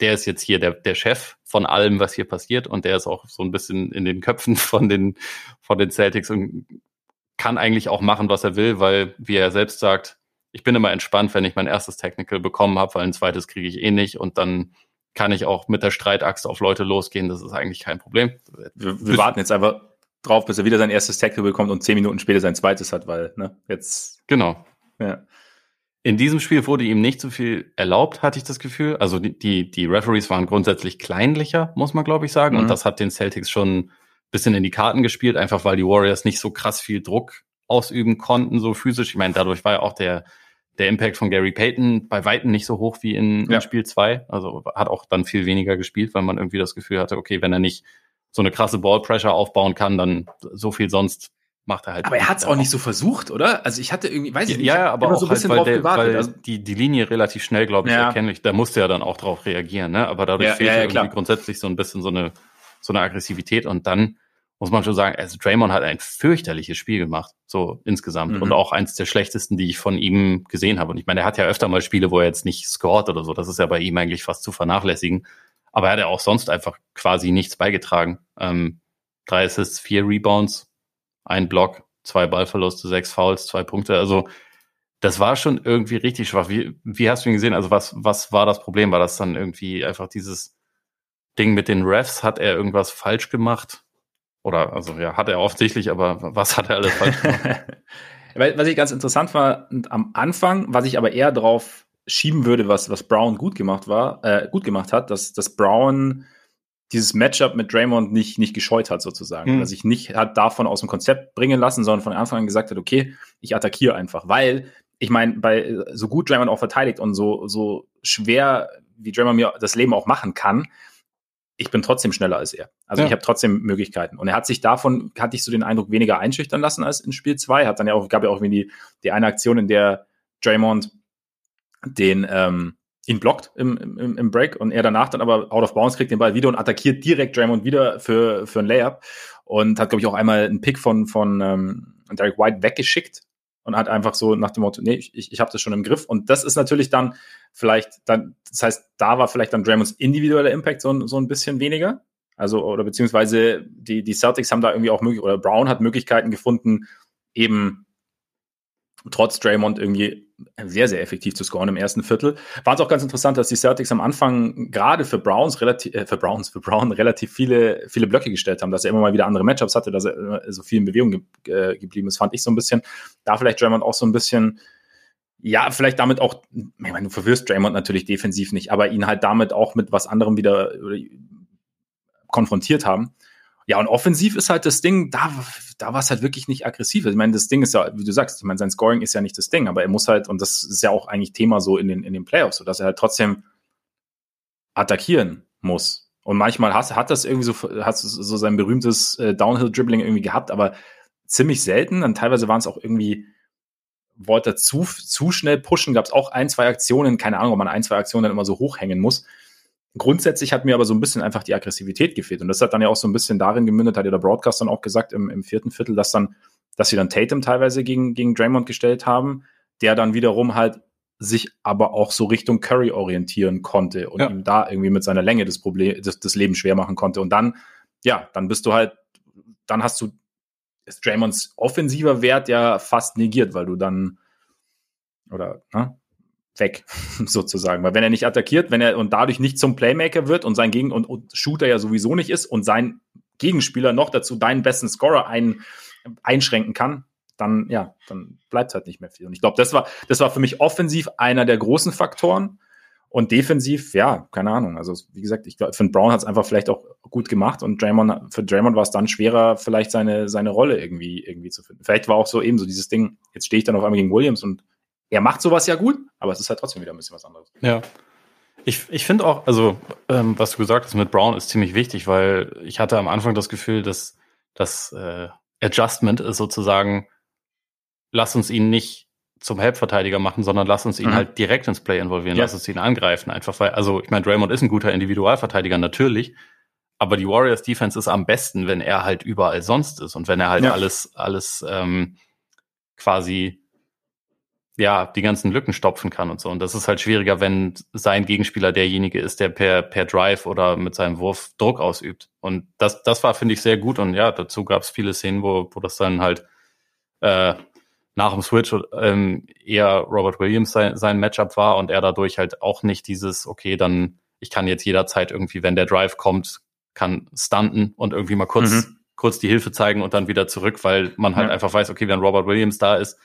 Speaker 2: der ist jetzt hier der, der Chef von allem, was hier passiert und der ist auch so ein bisschen in den Köpfen von den, von den Celtics und kann eigentlich auch machen, was er will, weil, wie er selbst sagt, ich bin immer entspannt, wenn ich mein erstes Technical bekommen habe, weil ein zweites kriege ich eh nicht und dann kann ich auch mit der Streitaxt auf Leute losgehen. Das ist eigentlich kein Problem.
Speaker 1: Wir, wir warten jetzt einfach drauf, bis er wieder sein erstes Tackle bekommt und zehn Minuten später sein zweites hat, weil, ne, jetzt,
Speaker 2: Genau.
Speaker 1: ja.
Speaker 2: In diesem Spiel wurde ihm nicht so viel erlaubt, hatte ich das Gefühl. Also die, die, die Referees waren grundsätzlich kleinlicher, muss man glaube ich sagen.
Speaker 1: Mhm.
Speaker 2: Und das hat den Celtics schon ein bisschen in die Karten gespielt, einfach weil die Warriors nicht so krass viel Druck ausüben konnten, so physisch. Ich meine, dadurch war ja auch der, der Impact von Gary Payton bei Weitem nicht so hoch wie in,
Speaker 1: Ja.
Speaker 2: in Spiel 2. Also hat auch dann viel weniger gespielt, weil man irgendwie das Gefühl hatte, okay, wenn er nicht so eine krasse Ballpressure aufbauen kann, dann so viel sonst macht er halt.
Speaker 1: Aber er hat es auch nicht so versucht, oder? Also ich hatte irgendwie, weiß ich nicht,
Speaker 2: Ja, aber auch
Speaker 1: so ein
Speaker 2: halt,
Speaker 1: bisschen
Speaker 2: weil,
Speaker 1: drauf
Speaker 2: der,
Speaker 1: gewartet.
Speaker 2: weil
Speaker 1: Also,
Speaker 2: die, die Linie relativ schnell, glaube ich,
Speaker 1: Ja.
Speaker 2: erkennlich. Da musste er dann auch drauf reagieren, ne? Aber dadurch
Speaker 1: Ja,
Speaker 2: fehlt
Speaker 1: ja, ja,
Speaker 2: irgendwie grundsätzlich so ein bisschen so eine, so eine Aggressivität. Und dann muss man schon sagen, also Draymond hat ein fürchterliches Spiel gemacht, so insgesamt.
Speaker 1: Mhm.
Speaker 2: Und auch eins der schlechtesten, die ich von ihm gesehen habe. Und ich meine, er hat ja öfter mal Spiele, wo er jetzt nicht scored oder so. Das ist ja bei ihm eigentlich fast zu vernachlässigen. Aber er hat ja auch sonst einfach quasi nichts beigetragen. Ähm, drei Assists, vier Rebounds, ein Block, zwei Ballverluste, sechs Fouls, zwei Punkte. Also das war schon irgendwie richtig schwach. Wie, wie hast du ihn gesehen? Also was, was war das Problem? War das dann irgendwie einfach dieses Ding mit den Refs, hat er irgendwas falsch gemacht? Oder, also ja, hat er offensichtlich, aber was hat er alles falsch gemacht?
Speaker 1: was ich ganz interessant war, am Anfang, was ich aber eher drauf schieben würde, was, was Brown gut gemacht war, äh, gut gemacht hat, dass, dass Brown dieses Matchup mit Draymond nicht, nicht gescheut hat, sozusagen. Mhm. Dass ich nicht hat davon aus dem Konzept bringen lassen, sondern von Anfang an gesagt hat, okay, ich attackiere einfach. Weil, ich meine, bei so gut Draymond auch verteidigt und so, so schwer, wie Draymond mir das Leben auch machen kann, ich bin trotzdem schneller als er. Also ja. ich habe trotzdem Möglichkeiten. Und er hat sich davon, hatte ich so den Eindruck, weniger einschüchtern lassen als in Spiel 2. Hat dann ja auch, gab ja auch irgendwie die, die eine Aktion, in der Draymond den ähm, ihn blockt im, im, im Break und er danach dann aber out of bounds kriegt den Ball wieder und attackiert direkt Draymond wieder für, für ein Layup und hat, glaube ich, auch einmal einen Pick von, von ähm, Derek White weggeschickt und hat einfach so nach dem Motto, nee, ich, ich habe das schon im Griff. Und das ist natürlich dann vielleicht dann, das heißt, da war vielleicht dann Draymonds individueller Impact so, so ein bisschen weniger. Also, oder beziehungsweise die, die Celtics haben da irgendwie auch möglich, oder Brown hat Möglichkeiten gefunden, eben trotz Draymond irgendwie sehr, sehr effektiv zu scoren im ersten Viertel. War es auch ganz interessant, dass die Celtics am Anfang gerade für Browns relativ, äh, für Browns, für Brown relativ viele, viele Blöcke gestellt haben, dass er immer mal wieder andere Matchups hatte, dass er so viel in Bewegung ge äh, geblieben ist, fand ich so ein bisschen. Da vielleicht Draymond auch so ein bisschen, ja, vielleicht damit auch, ich meine, du verwirrst Draymond natürlich defensiv nicht, aber ihn halt damit auch mit was anderem wieder konfrontiert haben. Ja, und offensiv ist halt das Ding, da, da war es halt wirklich nicht aggressiv. Ich meine, das Ding ist ja, wie du sagst, ich meine, sein Scoring ist ja nicht das Ding, aber er muss halt, und das ist ja auch eigentlich Thema so in den, in den Playoffs, so dass er halt trotzdem attackieren muss. Und manchmal hat, hat das irgendwie so, hat so sein berühmtes äh, Downhill-Dribbling irgendwie gehabt, aber ziemlich selten. Und teilweise waren es auch irgendwie, wollte zu, zu schnell pushen, gab es auch ein, zwei Aktionen, keine Ahnung, ob man ein, zwei Aktionen dann immer so hochhängen muss. Grundsätzlich hat mir aber so ein bisschen einfach die Aggressivität gefehlt. Und das hat dann ja auch so ein bisschen darin gemündet, hat ja der Broadcast dann auch gesagt im, im vierten Viertel, dass dann, dass sie dann Tatum teilweise gegen, gegen Draymond gestellt haben, der dann wiederum halt sich aber auch so Richtung Curry orientieren konnte und ja. ihm da irgendwie mit seiner Länge das Problem, das, das Leben schwer machen konnte. Und dann, ja, dann bist du halt, dann hast du Draymonds offensiver Wert ja fast negiert, weil du dann, oder, ne, weg, sozusagen. Weil wenn er nicht attackiert, wenn er und dadurch nicht zum Playmaker wird und sein Gegen- und, und Shooter ja sowieso nicht ist und sein Gegenspieler noch dazu deinen besten Scorer ein, einschränken kann, dann, ja, dann bleibt halt nicht mehr viel. Und ich glaube, das war, das war für mich offensiv einer der großen Faktoren. Und defensiv, ja, keine Ahnung. Also, wie gesagt, ich finde, Brown hat es einfach vielleicht auch gut gemacht und Draymond, für Draymond war es dann schwerer, vielleicht seine, seine Rolle irgendwie, irgendwie zu finden. Vielleicht war auch so eben so dieses Ding, jetzt stehe ich dann auf einmal gegen Williams und er macht sowas ja gut, aber es ist halt trotzdem wieder ein bisschen was anderes.
Speaker 2: Ja. Ich, ich finde auch, also ähm, was du gesagt hast mit Brown ist ziemlich wichtig, weil ich hatte am Anfang das Gefühl, dass das äh, Adjustment ist sozusagen, lass uns ihn nicht zum Helpverteidiger machen, sondern lass uns ihn mhm. halt direkt ins Play involvieren, ja. lass uns ihn angreifen. Einfach weil, also ich meine, Draymond ist ein guter Individualverteidiger, natürlich, aber die Warriors Defense ist am besten, wenn er halt überall sonst ist und wenn er halt ja. alles, alles ähm, quasi ja, die ganzen Lücken stopfen kann und so. Und das ist halt schwieriger, wenn sein Gegenspieler derjenige ist, der per, per Drive oder mit seinem Wurf Druck ausübt. Und das, das war, finde ich, sehr gut. Und ja, dazu gab es viele Szenen, wo, wo das dann halt äh, nach dem Switch ähm, eher Robert Williams sein, sein Matchup war und er dadurch halt auch nicht dieses, okay, dann ich kann jetzt jederzeit irgendwie, wenn der Drive kommt, kann stunten und irgendwie mal kurz, mhm. kurz die Hilfe zeigen und dann wieder zurück, weil man halt ja. einfach weiß, okay, wenn Robert Williams da ist,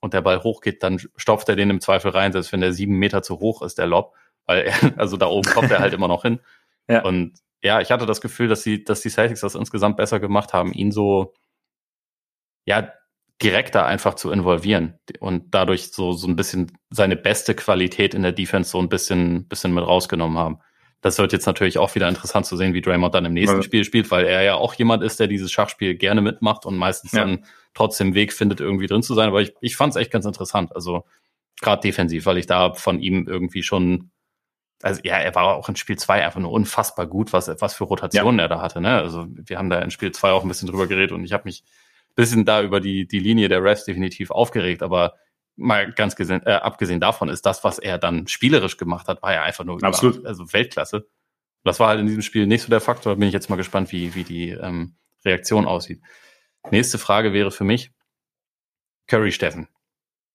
Speaker 2: und der Ball hochgeht, dann stopft er den im Zweifel rein, selbst wenn der sieben Meter zu hoch ist, der Lob. Weil er, also da oben kommt er halt immer noch hin. Ja. Und ja, ich hatte das Gefühl, dass sie, dass die Celtics das insgesamt besser gemacht haben, ihn so, ja, direkter einfach zu involvieren und dadurch so, so ein bisschen seine beste Qualität in der Defense so ein bisschen, bisschen mit rausgenommen haben. Das wird jetzt natürlich auch wieder interessant zu sehen, wie Draymond dann im nächsten. Spiel spielt, weil er ja auch jemand ist, der dieses Schachspiel gerne mitmacht und meistens ja. dann trotzdem Weg findet, irgendwie drin zu sein. Aber ich, ich fand es echt ganz interessant. Also gerade defensiv, weil ich da von ihm irgendwie schon, also ja, er war auch in Spiel zwei einfach nur unfassbar gut, was, was für Rotationen ja. er da hatte. Ne? Also wir haben da in Spiel zwei auch ein bisschen drüber geredet und ich habe mich ein bisschen da über die, die Linie der Refs definitiv aufgeregt, aber mal ganz gesehen, äh, abgesehen davon ist das, was er dann spielerisch gemacht hat, war ja einfach nur
Speaker 1: Absolut.
Speaker 2: Über, also Weltklasse. Das war halt in diesem Spiel nicht so der Faktor. Da bin ich jetzt mal gespannt, wie, wie die ähm, Reaktion aussieht. Nächste Frage wäre für mich Curry Steffen.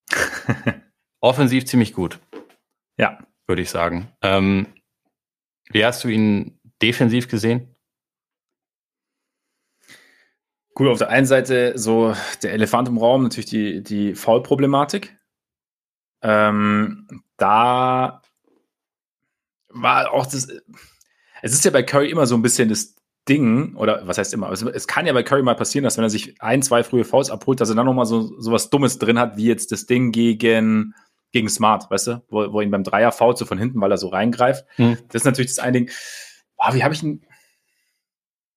Speaker 2: Offensiv ziemlich gut.
Speaker 1: Ja.
Speaker 2: Würde ich sagen. Ähm, wie hast du ihn defensiv gesehen?
Speaker 1: Cool, auf der einen Seite so der Elefant im Raum, natürlich die, die Foul-Problematik. Ähm, da war auch das. Es ist ja bei Curry immer so ein bisschen das Ding, oder was heißt immer, es, es, kann ja bei Curry mal passieren, dass wenn er sich ein, zwei frühe Fouls abholt, dass er dann nochmal so, so was Dummes drin hat, wie jetzt das Ding gegen, gegen Smart, weißt du, wo, wo ihn beim Dreier fault so von hinten, weil er so reingreift. Mhm. Das ist natürlich das eine Ding. Boah, wie habe ich ihn.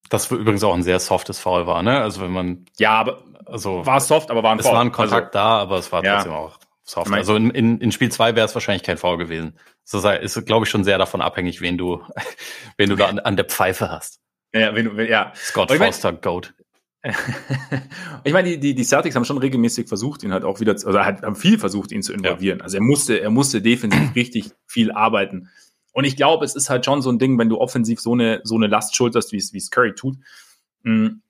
Speaker 2: Das übrigens auch ein sehr softes Foul war, ne? Also wenn man.
Speaker 1: Ja, aber also war soft, aber war
Speaker 2: ein Es war ein Kontakt also, da, aber es war trotzdem ja. auch soft. Also in, in, in Spiel zwei wäre es wahrscheinlich kein Foul gewesen. Das ist, glaube ich, schon sehr davon abhängig, wen du, wen du da an, an der Pfeife hast.
Speaker 1: Ja, wenn du, ja.
Speaker 2: Scott Foster, mein, Goat.
Speaker 1: ich meine, die, die, die Celtics haben schon regelmäßig versucht, ihn halt auch wieder, halt, haben viel versucht, ihn zu involvieren. Ja. Also er musste, er musste defensiv richtig viel arbeiten. Und ich glaube, es ist halt schon so ein Ding, wenn du offensiv so eine, so eine Last schulterst, wie es, Curry tut, hm,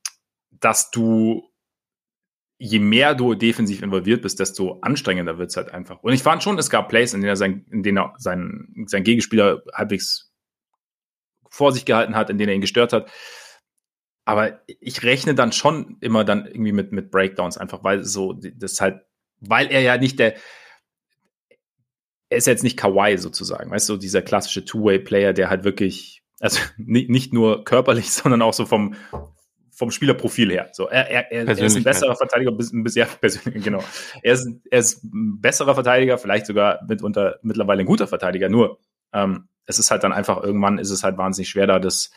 Speaker 1: dass du, je mehr du defensiv involviert bist, desto anstrengender wird es halt einfach. Und ich fand schon, es gab Plays, in denen er sein, in denen er sein, sein Gegenspieler halbwegs vor sich gehalten hat, in denen er ihn gestört hat. Aber ich rechne dann schon immer dann irgendwie mit, mit Breakdowns, einfach weil so, das halt, weil er ja nicht der, er ist jetzt nicht Kawhi sozusagen, weißt du, dieser klassische Two-Way-Player, der halt wirklich, also nicht, nur körperlich, sondern auch so vom, vom Spielerprofil her. So, er, er, er, ist ein besserer Verteidiger, bis, bis ja, persönlich, genau. Er ist, er ist ein besserer Verteidiger, vielleicht sogar mitunter mittlerweile ein guter Verteidiger. Nur ähm, es ist halt dann einfach, irgendwann ist es halt wahnsinnig schwer, da das,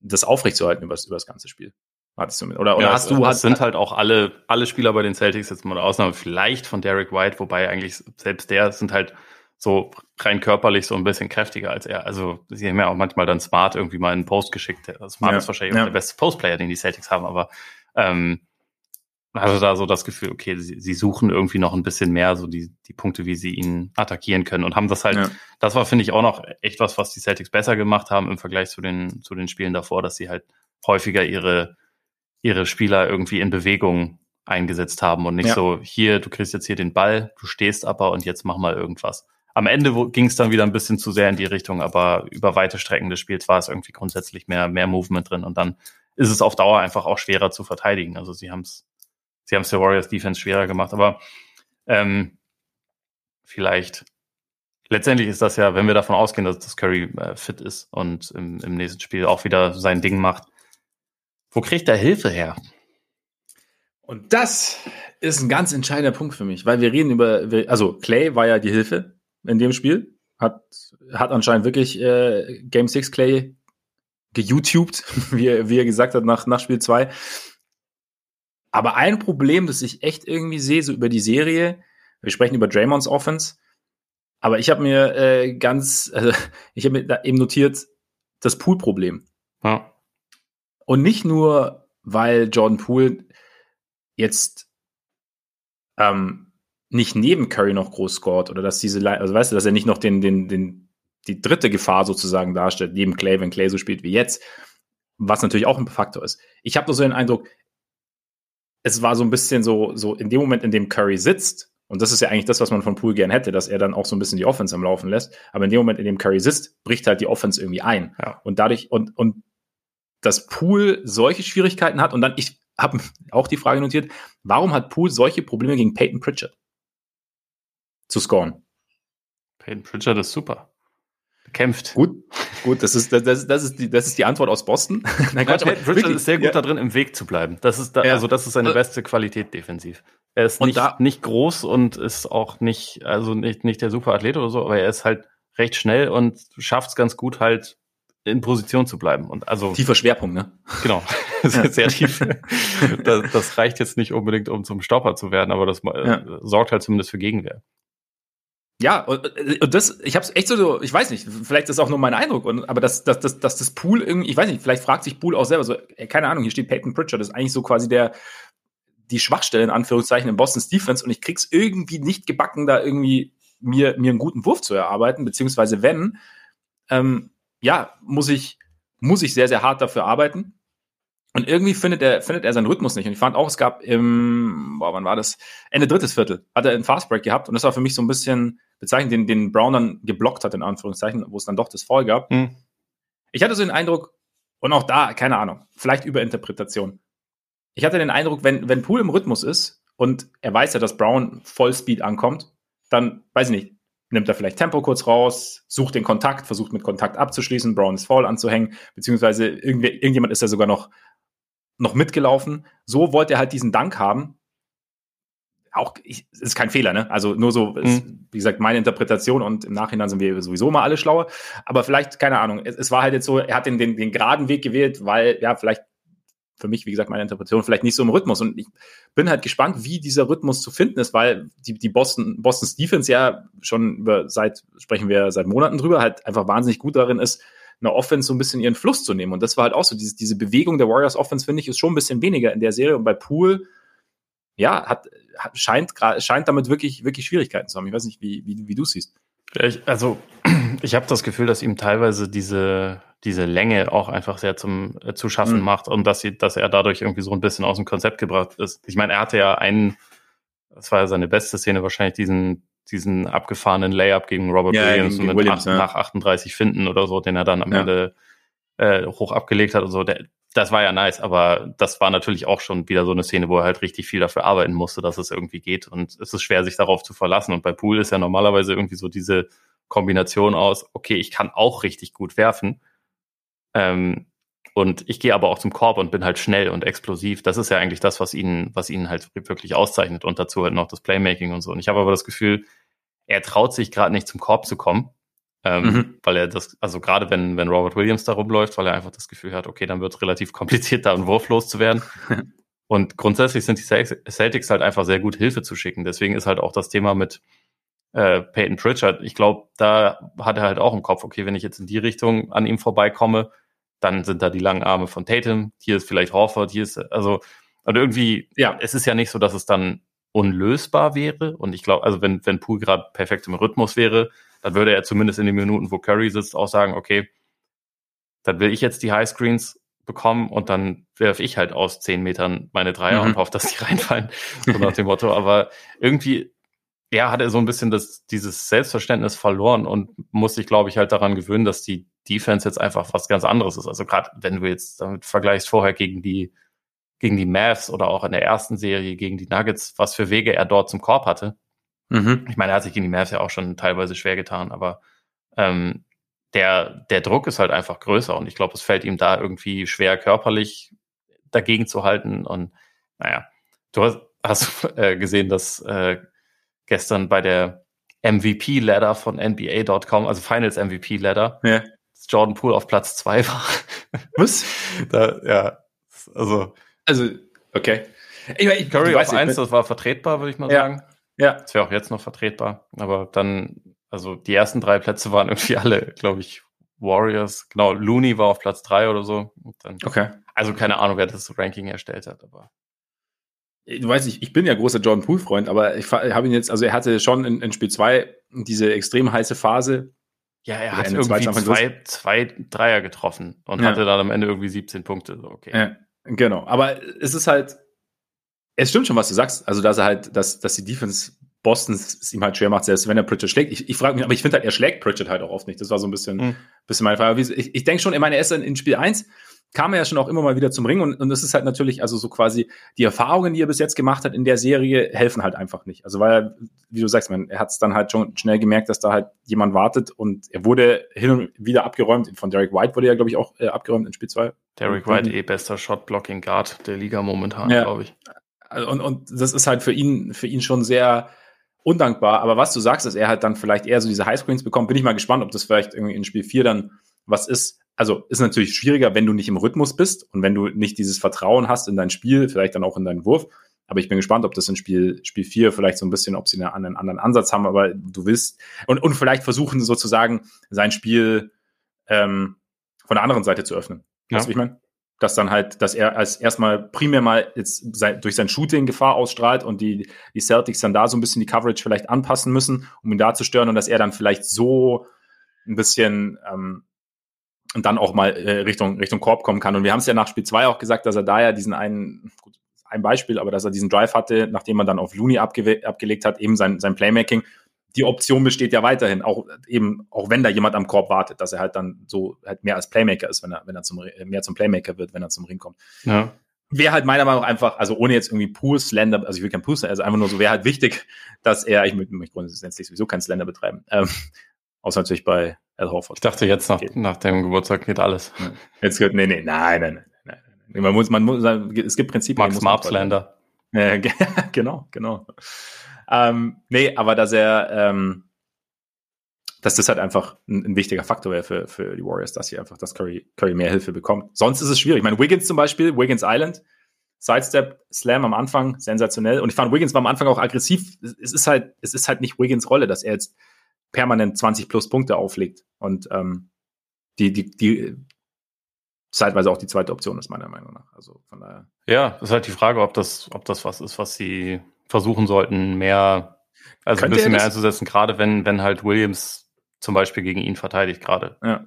Speaker 1: das aufrechtzuerhalten über das ganze Spiel.
Speaker 2: Hattest du mit. Oder, oder ja, hast du. Es sind halt auch alle, alle Spieler bei den Celtics, jetzt mal eine Ausnahme vielleicht von Derek White, wobei eigentlich selbst der sind halt so rein körperlich so ein bisschen kräftiger als er. Also sie haben ja auch manchmal dann Smart irgendwie mal einen Post geschickt. Smart ja, ist wahrscheinlich ja. der beste Postplayer, den die Celtics haben, aber ähm, also da so das Gefühl, okay, sie, sie suchen irgendwie noch ein bisschen mehr so die, die Punkte, wie sie ihn attackieren können und haben das halt, ja. das war, finde ich, auch noch echt was, was die Celtics besser gemacht haben im Vergleich zu den, zu den Spielen davor, dass sie halt häufiger ihre, ihre Spieler irgendwie in Bewegung eingesetzt haben und nicht ja. so, hier, du kriegst jetzt hier den Ball, du stehst aber und jetzt mach mal irgendwas. Am Ende ging es dann wieder ein bisschen zu sehr in die Richtung, aber über weite Strecken des Spiels war es irgendwie grundsätzlich mehr, mehr Movement drin und dann ist es auf Dauer einfach auch schwerer zu verteidigen. Also sie haben es Sie haben es der Warriors Defense schwerer gemacht, aber ähm, vielleicht letztendlich ist das ja, wenn wir davon ausgehen, dass das Curry äh, fit ist und im, im nächsten Spiel auch wieder sein Ding macht, wo kriegt er Hilfe her?
Speaker 1: Und das ist ein ganz entscheidender Punkt für mich, weil wir reden über, also Clay war ja die Hilfe in dem Spiel, hat, hat anscheinend wirklich äh, Game 6 Clay geYouTubed, wie, wie er gesagt hat nach, nach Spiel 2. Aber ein Problem, das ich echt irgendwie sehe, so über die Serie, wir sprechen über Draymonds Offense, aber ich habe mir äh, ganz, also ich habe mir da eben notiert, das Pool-Problem. Ja. Und nicht nur, weil Jordan Poole jetzt ähm, nicht neben Curry noch groß scored oder dass diese, also weißt du, dass er nicht noch den, den, den, die dritte Gefahr sozusagen darstellt, neben Clay, wenn Clay so spielt wie jetzt, was natürlich auch ein Faktor ist. Ich habe nur so den Eindruck, es war so ein bisschen so, so in dem Moment, in dem Curry sitzt, und das ist ja eigentlich das, was man von Poole gern hätte, dass er dann auch so ein bisschen die Offense am Laufen lässt. Aber in dem Moment, in dem Curry sitzt, bricht halt die Offense irgendwie ein. Ja. Und dadurch, und, und dass Poole solche Schwierigkeiten hat, und dann, ich habe auch die Frage notiert, warum hat Poole solche Probleme gegen Peyton Pritchard zu scoren?
Speaker 2: Peyton Pritchard ist super kämpft.
Speaker 1: Gut, gut, das ist, das, das, ist, die, das ist die Antwort aus Boston.
Speaker 2: Nein, Quatsch, Richard wirklich, ist sehr gut ja. da drin, im Weg zu bleiben. Das ist da, ja. also das ist seine äh, beste Qualität defensiv. Er ist nicht, da, nicht groß und ist auch nicht, also nicht, nicht der Superathlet oder so, aber er ist halt recht schnell und schafft es ganz gut halt in Position zu bleiben. Und also
Speaker 1: tiefer Schwerpunkt, ne?
Speaker 2: Genau, ja. sehr tief. Das, das, reicht jetzt nicht unbedingt, um zum Stopper zu werden, aber das ja. sorgt halt zumindest für Gegenwehr.
Speaker 1: Ja, und, und das, ich habe echt so, ich weiß nicht, vielleicht ist das auch nur mein Eindruck, und, aber dass, dass, dass, dass das Pool irgendwie, ich weiß nicht, vielleicht fragt sich Pool auch selber so, keine Ahnung, hier steht Peyton Pritchard, das ist eigentlich so quasi der, die Schwachstelle in Anführungszeichen in Boston's Defense und ich krieg's irgendwie nicht gebacken, da irgendwie mir, mir einen guten Wurf zu erarbeiten, beziehungsweise wenn, ähm, ja, muss ich, muss ich sehr, sehr hart dafür arbeiten. Und irgendwie findet er, findet er seinen Rhythmus nicht. Und ich fand auch, es gab im, boah, wann war das? Ende drittes Viertel hat er einen Fastbreak gehabt. Und das war für mich so ein bisschen bezeichnend, den, den Brown dann geblockt hat, in Anführungszeichen, wo es dann doch das Foul gab. Mhm. Ich hatte so den Eindruck, und auch da, keine Ahnung, vielleicht Überinterpretation. Ich hatte den Eindruck, wenn, wenn Poole im Rhythmus ist und er weiß ja, dass Brown Vollspeed ankommt, dann, weiß ich nicht, nimmt er vielleicht Tempo kurz raus, sucht den Kontakt, versucht mit Kontakt abzuschließen, Brown ist Fall anzuhängen, beziehungsweise irgendwie, irgendjemand ist ja sogar noch, noch mitgelaufen. So wollte er halt diesen Dank haben. Auch, ich, ist kein Fehler, ne? Also nur so, mhm. ist, wie gesagt, meine Interpretation und im Nachhinein sind wir sowieso mal alle schlauer. Aber vielleicht, keine Ahnung, es, es war halt jetzt so, er hat den, den, den geraden Weg gewählt, weil, ja, vielleicht für mich, wie gesagt, meine Interpretation vielleicht nicht so im Rhythmus. Und ich bin halt gespannt, wie dieser Rhythmus zu finden ist, weil die, die Boston, Boston's Defense ja schon über, seit, sprechen wir seit Monaten drüber, halt einfach wahnsinnig gut darin ist, eine Offense so ein bisschen ihren Fluss zu nehmen. Und das war halt auch so, diese, diese Bewegung der Warriors Offense, finde ich, ist schon ein bisschen weniger in der Serie. Und bei Pool, ja, hat, scheint, scheint damit wirklich, wirklich Schwierigkeiten zu haben. Ich weiß nicht, wie, wie, wie du siehst.
Speaker 2: Also, ich habe das Gefühl, dass ihm teilweise diese, diese Länge auch einfach sehr zum äh, zu schaffen mhm. macht und dass, sie, dass er dadurch irgendwie so ein bisschen aus dem Konzept gebracht ist. Ich meine, er hatte ja einen, das war ja seine beste Szene, wahrscheinlich diesen, diesen abgefahrenen Layup gegen Robert ja, Williams gegen, gegen mit Williams, 8, ja. nach 38 Finden oder so, den er dann am ja. Ende äh, hoch abgelegt hat und so. Der, das war ja nice, aber das war natürlich auch schon wieder so eine Szene, wo er halt richtig viel dafür arbeiten musste, dass es irgendwie geht. Und es ist schwer, sich darauf zu verlassen. Und bei Pool ist ja normalerweise irgendwie so diese Kombination aus, okay, ich kann auch richtig gut werfen. Ähm, und ich gehe aber auch zum Korb und bin halt schnell und explosiv. Das ist ja eigentlich das, was ihn, was ihn halt wirklich auszeichnet und dazu halt noch das Playmaking und so. Und ich habe aber das Gefühl, er traut sich gerade nicht zum Korb zu kommen, ähm, mhm. weil er das, also gerade wenn, wenn Robert Williams da rumläuft, weil er einfach das Gefühl hat, okay, dann wird es relativ kompliziert, da einen Wurf loszuwerden. und grundsätzlich sind die Celtics halt einfach sehr gut Hilfe zu schicken. Deswegen ist halt auch das Thema mit äh, Peyton Pritchard, ich glaube, da hat er halt auch im Kopf, okay, wenn ich jetzt in die Richtung an ihm vorbeikomme, dann sind da die langen Arme von Tatum, hier ist vielleicht Horford, hier ist, also, und irgendwie, ja, es ist ja nicht so, dass es dann unlösbar wäre. Und ich glaube, also wenn, wenn Poole gerade perfekt im Rhythmus wäre, dann würde er zumindest in den Minuten, wo Curry sitzt, auch sagen, okay, dann will ich jetzt die Highscreens bekommen und dann werfe ich halt aus zehn Metern meine Dreier mhm. und hoffe, dass die reinfallen. So nach dem Motto. Aber irgendwie, ja, hat er so ein bisschen das, dieses Selbstverständnis verloren und muss sich, glaube ich, halt daran gewöhnen, dass die Defense jetzt einfach was ganz anderes ist. Also gerade wenn du jetzt damit vergleichst vorher gegen die, gegen die Mavs oder auch in der ersten Serie gegen die Nuggets, was für Wege er dort zum Korb hatte. Mhm. Ich meine, er hat sich gegen die Mavs ja auch schon teilweise schwer getan, aber ähm, der, der Druck ist halt einfach größer und ich glaube, es fällt ihm da irgendwie schwer körperlich dagegen zu halten. Und naja, du hast, hast äh, gesehen, dass äh, gestern bei der MVP-Ladder von NBA.com, also Finals MVP-Ladder, ja. Jordan Poole auf Platz zwei war.
Speaker 1: Was?
Speaker 2: da, ja, also.
Speaker 1: Also, okay.
Speaker 2: Ich, ich, Curry auf eins, das war vertretbar, würde ich mal
Speaker 1: ja.
Speaker 2: sagen.
Speaker 1: Ja.
Speaker 2: Das wäre auch jetzt noch vertretbar. Aber dann, also die ersten drei Plätze waren irgendwie alle, glaube ich, Warriors. Genau, Looney war auf Platz drei oder so. Dann,
Speaker 1: okay.
Speaker 2: Also keine Ahnung, wer das Ranking erstellt hat, aber
Speaker 1: du weißt, ich, ich bin ja großer Jordan Poole-Freund, aber ich habe ihn jetzt, also er hatte schon in, in Spiel 2 diese extrem heiße Phase.
Speaker 2: Ja, er hat irgendwie zwei, zwei Dreier getroffen und ja. hatte dann am Ende irgendwie 17 Punkte. So, okay.
Speaker 1: Ja, genau. Aber es ist halt, es stimmt schon, was du sagst. Also, dass er halt, dass, dass die Defense Bostons es ihm halt schwer macht, selbst wenn er Pritchard schlägt. Ich, ich frage mich, aber ich finde halt, er schlägt Pritchard halt auch oft nicht. Das war so ein bisschen, mhm. bisschen meine Frage. Ich, ich denke schon, ich meine, er ist in Spiel 1 kam er ja schon auch immer mal wieder zum Ring und, und das ist halt natürlich, also so quasi die Erfahrungen, die er bis jetzt gemacht hat in der Serie, helfen halt einfach nicht. Also weil er, wie du sagst, man, er hat es dann halt schon schnell gemerkt, dass da halt jemand wartet und er wurde hin und wieder abgeräumt. Von Derek White wurde ja, glaube ich, auch äh, abgeräumt in Spiel 2.
Speaker 2: Derek White eh bester Shot-Blocking Guard der Liga momentan, ja. glaube ich.
Speaker 1: Also, und, und das ist halt für ihn, für ihn schon sehr undankbar. Aber was du sagst, dass er halt dann vielleicht eher so diese Highscreens bekommt, bin ich mal gespannt, ob das vielleicht irgendwie in Spiel 4 dann was ist also ist natürlich schwieriger, wenn du nicht im Rhythmus bist und wenn du nicht dieses Vertrauen hast in dein Spiel, vielleicht dann auch in deinen Wurf. Aber ich bin gespannt, ob das in Spiel, Spiel 4 vielleicht so ein bisschen, ob sie einen, einen anderen Ansatz haben, aber du willst und, und vielleicht versuchen sozusagen sein Spiel ähm, von der anderen Seite zu öffnen. Ja. Weißt du, wie ich meine? Dass dann halt, dass er als erstmal primär mal jetzt sein, durch sein Shooting Gefahr ausstrahlt und die, die Celtics dann da so ein bisschen die Coverage vielleicht anpassen müssen, um ihn da zu stören und dass er dann vielleicht so ein bisschen ähm, und dann auch mal äh, Richtung, Richtung Korb kommen kann. Und wir haben es ja nach Spiel 2 auch gesagt, dass er da ja diesen einen, gut, ein Beispiel, aber dass er diesen Drive hatte, nachdem er dann auf Looney abge abgelegt hat, eben sein, sein Playmaking, die Option besteht ja weiterhin, auch eben, auch wenn da jemand am Korb wartet, dass er halt dann so halt mehr als Playmaker ist, wenn er, wenn er zum, mehr zum Playmaker wird, wenn er zum Ring kommt. Ja. Wäre halt meiner Meinung nach einfach, also ohne jetzt irgendwie pur Slender, also ich will kein pur Slender, also einfach nur so, wäre halt wichtig, dass er, ich möchte grundsätzlich sowieso kein Slender betreiben, ähm, außer natürlich bei Al Horford.
Speaker 2: Ich dachte jetzt nach, nach dem Geburtstag geht alles.
Speaker 1: Jetzt gehört, nee, nee, nein, nein, nein, nein. Man muss, man muss, es gibt Prinzipien.
Speaker 2: Max Marp Slender.
Speaker 1: Äh, genau, genau. Ähm, nee, aber dass er, ähm, dass das halt einfach ein, ein wichtiger Faktor wäre für, für die Warriors, dass sie einfach, dass Curry, Curry mehr Hilfe bekommt. Sonst ist es schwierig. Ich meine, Wiggins zum Beispiel, Wiggins Island, Sidestep, Slam am Anfang, sensationell. Und ich fand, Wiggins war am Anfang auch aggressiv. Es ist halt, es ist halt nicht Wiggins Rolle, dass er jetzt permanent 20 plus Punkte auflegt. Und ähm, die, die, die zeitweise auch die zweite Option ist, meiner Meinung nach. Also von daher.
Speaker 2: Ja, ist halt die Frage, ob das, ob das was ist, was sie versuchen sollten, mehr, also Könnte ein bisschen mehr einzusetzen, gerade wenn, wenn halt Williams zum Beispiel gegen ihn verteidigt gerade.
Speaker 1: Ja.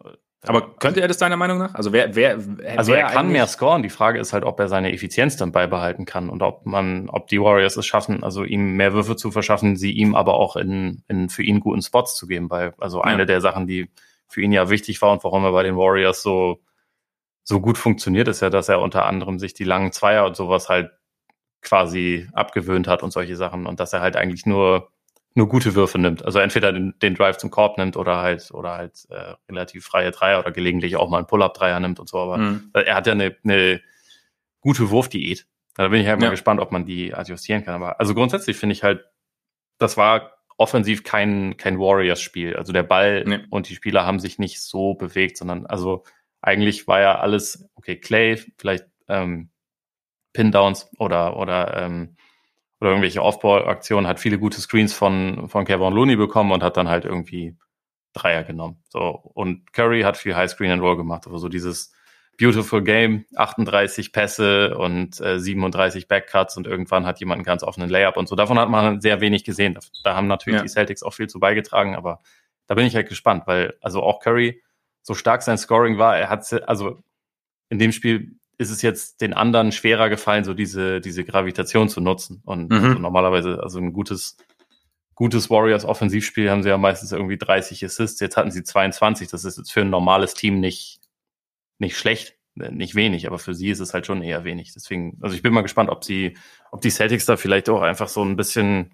Speaker 1: Aber könnte er das deiner Meinung nach? Also wer, wer,
Speaker 2: also wer er kann mehr scoren. Die Frage ist halt, ob er seine Effizienz dann beibehalten kann und ob man, ob die Warriors es schaffen, also ihm mehr Würfe zu verschaffen, sie ihm aber auch in, in für ihn guten Spots zu geben. Weil, also eine ja. der Sachen, die für ihn ja wichtig war und warum er bei den Warriors so, so gut funktioniert, ist ja, dass er unter anderem sich die langen Zweier und sowas halt quasi abgewöhnt hat und solche Sachen und dass er halt eigentlich nur nur gute Würfe nimmt. Also entweder den, den Drive zum Korb nimmt oder halt oder halt äh, relativ freie Dreier oder gelegentlich auch mal einen Pull-up-Dreier nimmt und so. Aber mhm. er hat ja eine, eine gute Wurfdiät. Da bin ich halt mal ja. gespannt, ob man die adjustieren kann. Aber also grundsätzlich finde ich halt, das war offensiv kein kein Warriors-Spiel. Also der Ball nee. und die Spieler haben sich nicht so bewegt, sondern also eigentlich war ja alles okay. Clay vielleicht ähm, Pin-Downs oder oder ähm, oder irgendwelche Off-Ball-Aktionen, hat viele gute Screens von, von Kevin Looney bekommen und hat dann halt irgendwie Dreier genommen. So. Und Curry hat viel High Screen and Roll gemacht, aber so dieses Beautiful Game, 38 Pässe und äh, 37 Backcuts und irgendwann hat jemand einen ganz offenen Layup und so. Davon hat man sehr wenig gesehen. Da, haben natürlich ja. die Celtics auch viel zu beigetragen, aber da bin ich halt gespannt, weil also auch Curry, so stark sein Scoring war, er hat also in dem Spiel ist es jetzt den anderen schwerer gefallen, so diese, diese Gravitation zu nutzen. Und mhm. also normalerweise, also ein gutes, gutes Warriors Offensivspiel haben sie ja meistens irgendwie 30 Assists. Jetzt hatten sie 22. Das ist jetzt für ein normales Team nicht, nicht schlecht, nicht wenig, aber für sie ist es halt schon eher wenig. Deswegen, also ich bin mal gespannt, ob sie, ob die Celtics da vielleicht auch einfach so ein bisschen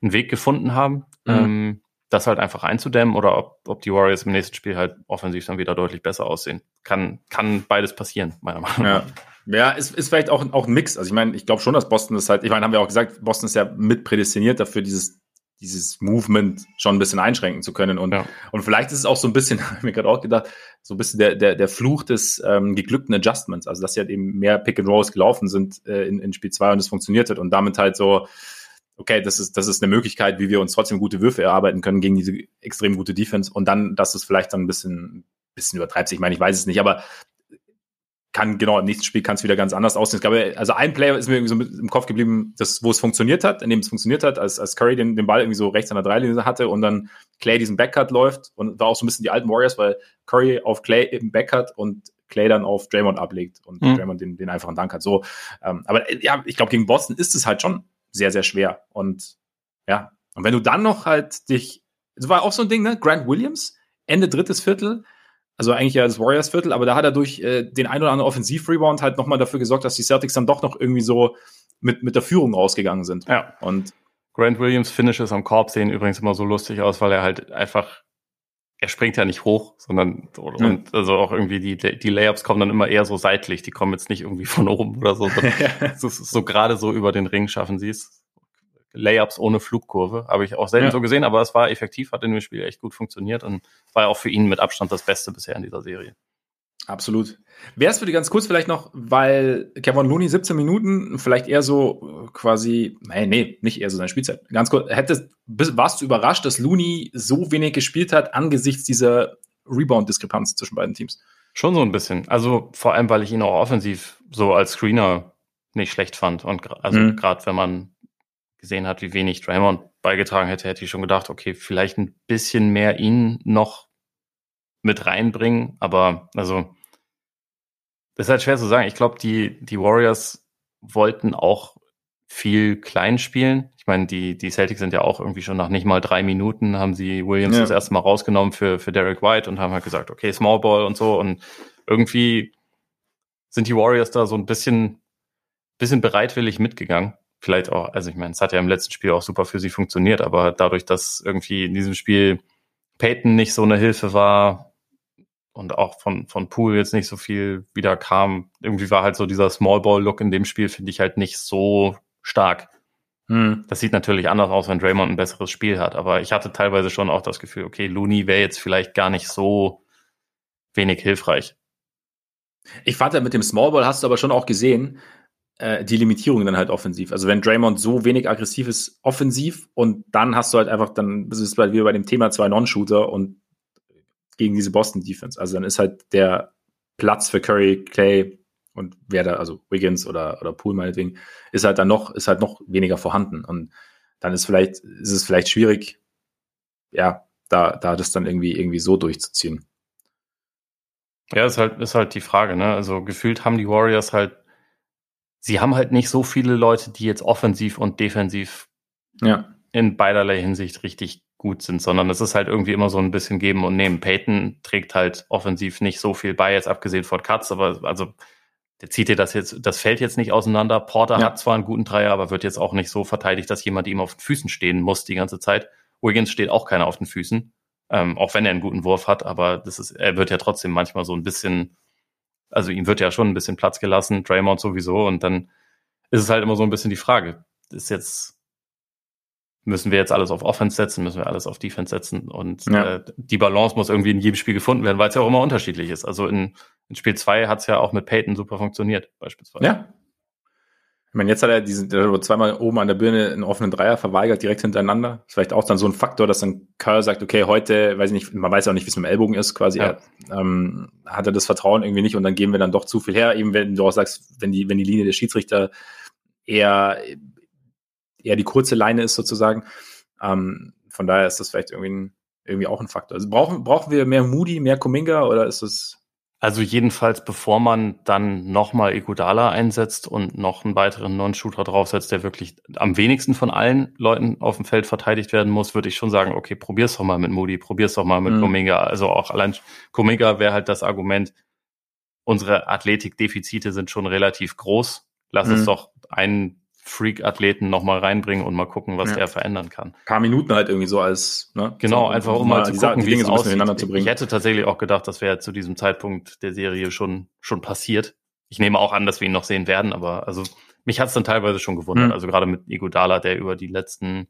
Speaker 2: einen Weg gefunden haben. Mhm. Ähm, das halt einfach einzudämmen oder ob, ob die Warriors im nächsten Spiel halt offensiv dann wieder deutlich besser aussehen. Kann, kann beides passieren, meiner Meinung
Speaker 1: nach. Ja, ja ist, ist vielleicht auch, auch ein Mix. Also ich meine, ich glaube schon, dass Boston das halt, ich meine, haben wir auch gesagt, Boston ist ja mit prädestiniert dafür, dieses, dieses Movement schon ein bisschen einschränken zu können. Und, ja. und vielleicht ist es auch so ein bisschen, habe ich mir gerade auch gedacht, so ein bisschen der, der, der Fluch des ähm, geglückten Adjustments. Also dass sie halt eben mehr Pick and Rolls gelaufen sind äh, in, in Spiel 2 und es funktioniert hat und damit halt so, okay, das ist, das ist eine Möglichkeit, wie wir uns trotzdem gute Würfe erarbeiten können gegen diese extrem gute Defense und dann, dass es vielleicht dann ein bisschen, bisschen übertreibt sich. Ich meine, ich weiß es nicht, aber kann, genau, im nächsten Spiel kann es wieder ganz anders aussehen. Ich glaube, also ein Player ist mir irgendwie so im Kopf geblieben, das, wo es funktioniert hat, in dem es funktioniert hat, als, als Curry den, den Ball irgendwie so rechts an der Dreilinie hatte und dann Clay diesen Backcut läuft und war auch so ein bisschen die alten Warriors, weil Curry auf Clay im Backcut und Clay dann auf Draymond ablegt und mhm. Draymond den, den einfachen Dank hat. So, ähm, aber ja, ich glaube, gegen Boston ist es halt schon sehr, sehr schwer. Und ja, und wenn du dann noch halt dich, es war auch so ein Ding, ne? Grant Williams, Ende drittes Viertel, also eigentlich ja das Warriors Viertel, aber da hat er durch äh, den ein oder anderen Offensiv-Rebound halt nochmal dafür gesorgt, dass die Celtics dann doch noch irgendwie so mit, mit der Führung rausgegangen sind.
Speaker 2: Ja. Und Grant Williams Finishes am Korb sehen übrigens immer so lustig aus, weil er halt einfach, er springt ja nicht hoch, sondern und mhm. also auch irgendwie die, die Layups kommen dann immer eher so seitlich, die kommen jetzt nicht irgendwie von oben oder so. so, so gerade so über den Ring schaffen sie es. Layups ohne Flugkurve. Habe ich auch selten ja. so gesehen, aber es war effektiv, hat in dem Spiel echt gut funktioniert und war auch für ihn mit Abstand das Beste bisher in dieser Serie.
Speaker 1: Absolut. Wäre es für die ganz kurz vielleicht noch, weil Kevin Looney 17 Minuten vielleicht eher so quasi, nee, nee, nicht eher so seine Spielzeit. Ganz kurz, hättest, warst du überrascht, dass Looney so wenig gespielt hat angesichts dieser Rebound-Diskrepanz zwischen beiden Teams?
Speaker 2: Schon so ein bisschen. Also vor allem, weil ich ihn auch offensiv so als Screener nicht schlecht fand. Und also mhm. gerade wenn man gesehen hat, wie wenig Draymond beigetragen hätte, hätte ich schon gedacht, okay, vielleicht ein bisschen mehr ihn noch mit reinbringen. Aber also, das ist halt schwer zu sagen. Ich glaube, die, die Warriors wollten auch viel klein spielen. Ich meine, die, die Celtics sind ja auch irgendwie schon nach nicht mal drei Minuten haben sie Williams ja. das erste Mal rausgenommen für, für Derek White und haben halt gesagt, okay, Small Ball und so. Und irgendwie sind die Warriors da so ein bisschen, bisschen bereitwillig mitgegangen. Vielleicht auch, also ich meine, es hat ja im letzten Spiel auch super für sie funktioniert, aber dadurch, dass irgendwie in diesem Spiel Peyton nicht so eine Hilfe war und auch von, von Poole jetzt nicht so viel wieder kam, irgendwie war halt so dieser Small Ball Look in dem Spiel, finde ich halt nicht so stark. Hm. Das sieht natürlich anders aus, wenn Draymond ein besseres Spiel hat, aber ich hatte teilweise schon auch das Gefühl, okay, Looney wäre jetzt vielleicht gar nicht so wenig hilfreich.
Speaker 1: Ich fand ja mit dem Small Ball hast du aber schon auch gesehen, äh, die Limitierung dann halt offensiv. Also wenn Draymond so wenig aggressiv ist offensiv und dann hast du halt einfach, dann ist es halt wieder bei dem Thema zwei Non-Shooter und gegen diese Boston Defense. Also dann ist halt der Platz für Curry, Clay, und wer da, also Wiggins oder, oder Poole meinetwegen, ist halt dann noch, ist halt noch weniger vorhanden. Und dann ist vielleicht, ist es vielleicht schwierig, ja, da, da das dann irgendwie, irgendwie so durchzuziehen.
Speaker 2: Ja, ist halt, ist halt die Frage, ne? Also gefühlt haben die Warriors halt, sie haben halt nicht so viele Leute, die jetzt offensiv und defensiv ja. in beiderlei Hinsicht richtig gut sind, sondern es ist halt irgendwie immer so ein bisschen geben und nehmen. Peyton trägt halt offensiv nicht so viel bei, jetzt abgesehen von Katz, aber also der zieht dir das jetzt, das fällt jetzt nicht auseinander. Porter ja. hat zwar einen guten Dreier, aber wird jetzt auch nicht so verteidigt, dass jemand ihm auf den Füßen stehen muss die ganze Zeit. Wiggins steht auch keiner auf den Füßen, ähm, auch wenn er einen guten Wurf hat, aber das ist, er wird ja trotzdem manchmal so ein bisschen, also ihm wird ja schon ein bisschen Platz gelassen, Draymond sowieso, und dann ist es halt immer so ein bisschen die Frage, ist jetzt, müssen wir jetzt alles auf Offense setzen, müssen wir alles auf Defense setzen und ja. äh, die Balance muss irgendwie in jedem Spiel gefunden werden, weil es ja auch immer unterschiedlich ist. Also in in Spiel 2 hat es ja auch mit Peyton super funktioniert, beispielsweise.
Speaker 1: Ja. Ich meine, jetzt hat er diesen, zweimal oben an der Birne einen offenen Dreier verweigert, direkt hintereinander. Ist vielleicht auch dann so ein Faktor, dass dann Curl sagt, okay, heute, weiß ich nicht, man weiß ja auch nicht, wie es mit dem Ellbogen ist, quasi, ja. er, ähm, hat er das Vertrauen irgendwie nicht und dann geben wir dann doch zu viel her, eben wenn du auch sagst, wenn die, wenn die Linie der Schiedsrichter eher, eher die kurze Leine ist sozusagen. Ähm, von daher ist das vielleicht irgendwie, ein, irgendwie auch ein Faktor. Also brauchen, brauchen wir mehr Moody, mehr Kuminga oder ist das
Speaker 2: also jedenfalls, bevor man dann nochmal Iguodala einsetzt und noch einen weiteren Non-Shooter draufsetzt, der wirklich am wenigsten von allen Leuten auf dem Feld verteidigt werden muss, würde ich schon sagen, okay, probier's doch mal mit Moody, probier's doch mal mit mhm. Kuminga. Also auch allein Kuminga wäre halt das Argument, unsere Athletikdefizite sind schon relativ groß. Lass mhm. uns doch einen Freak-Athleten nochmal reinbringen und mal gucken, was ja. der verändern kann.
Speaker 1: Ein paar Minuten halt irgendwie so als,
Speaker 2: ne? Genau, so, einfach um mal zu gucken, wie Dinge es so aussieht. Zu bringen. Ich hätte tatsächlich auch gedacht, das wäre zu diesem Zeitpunkt der Serie schon, schon passiert. Ich nehme auch an, dass wir ihn noch sehen werden, aber also mich hat es dann teilweise schon gewundert. Mhm. Also gerade mit Igodala, der über die letzten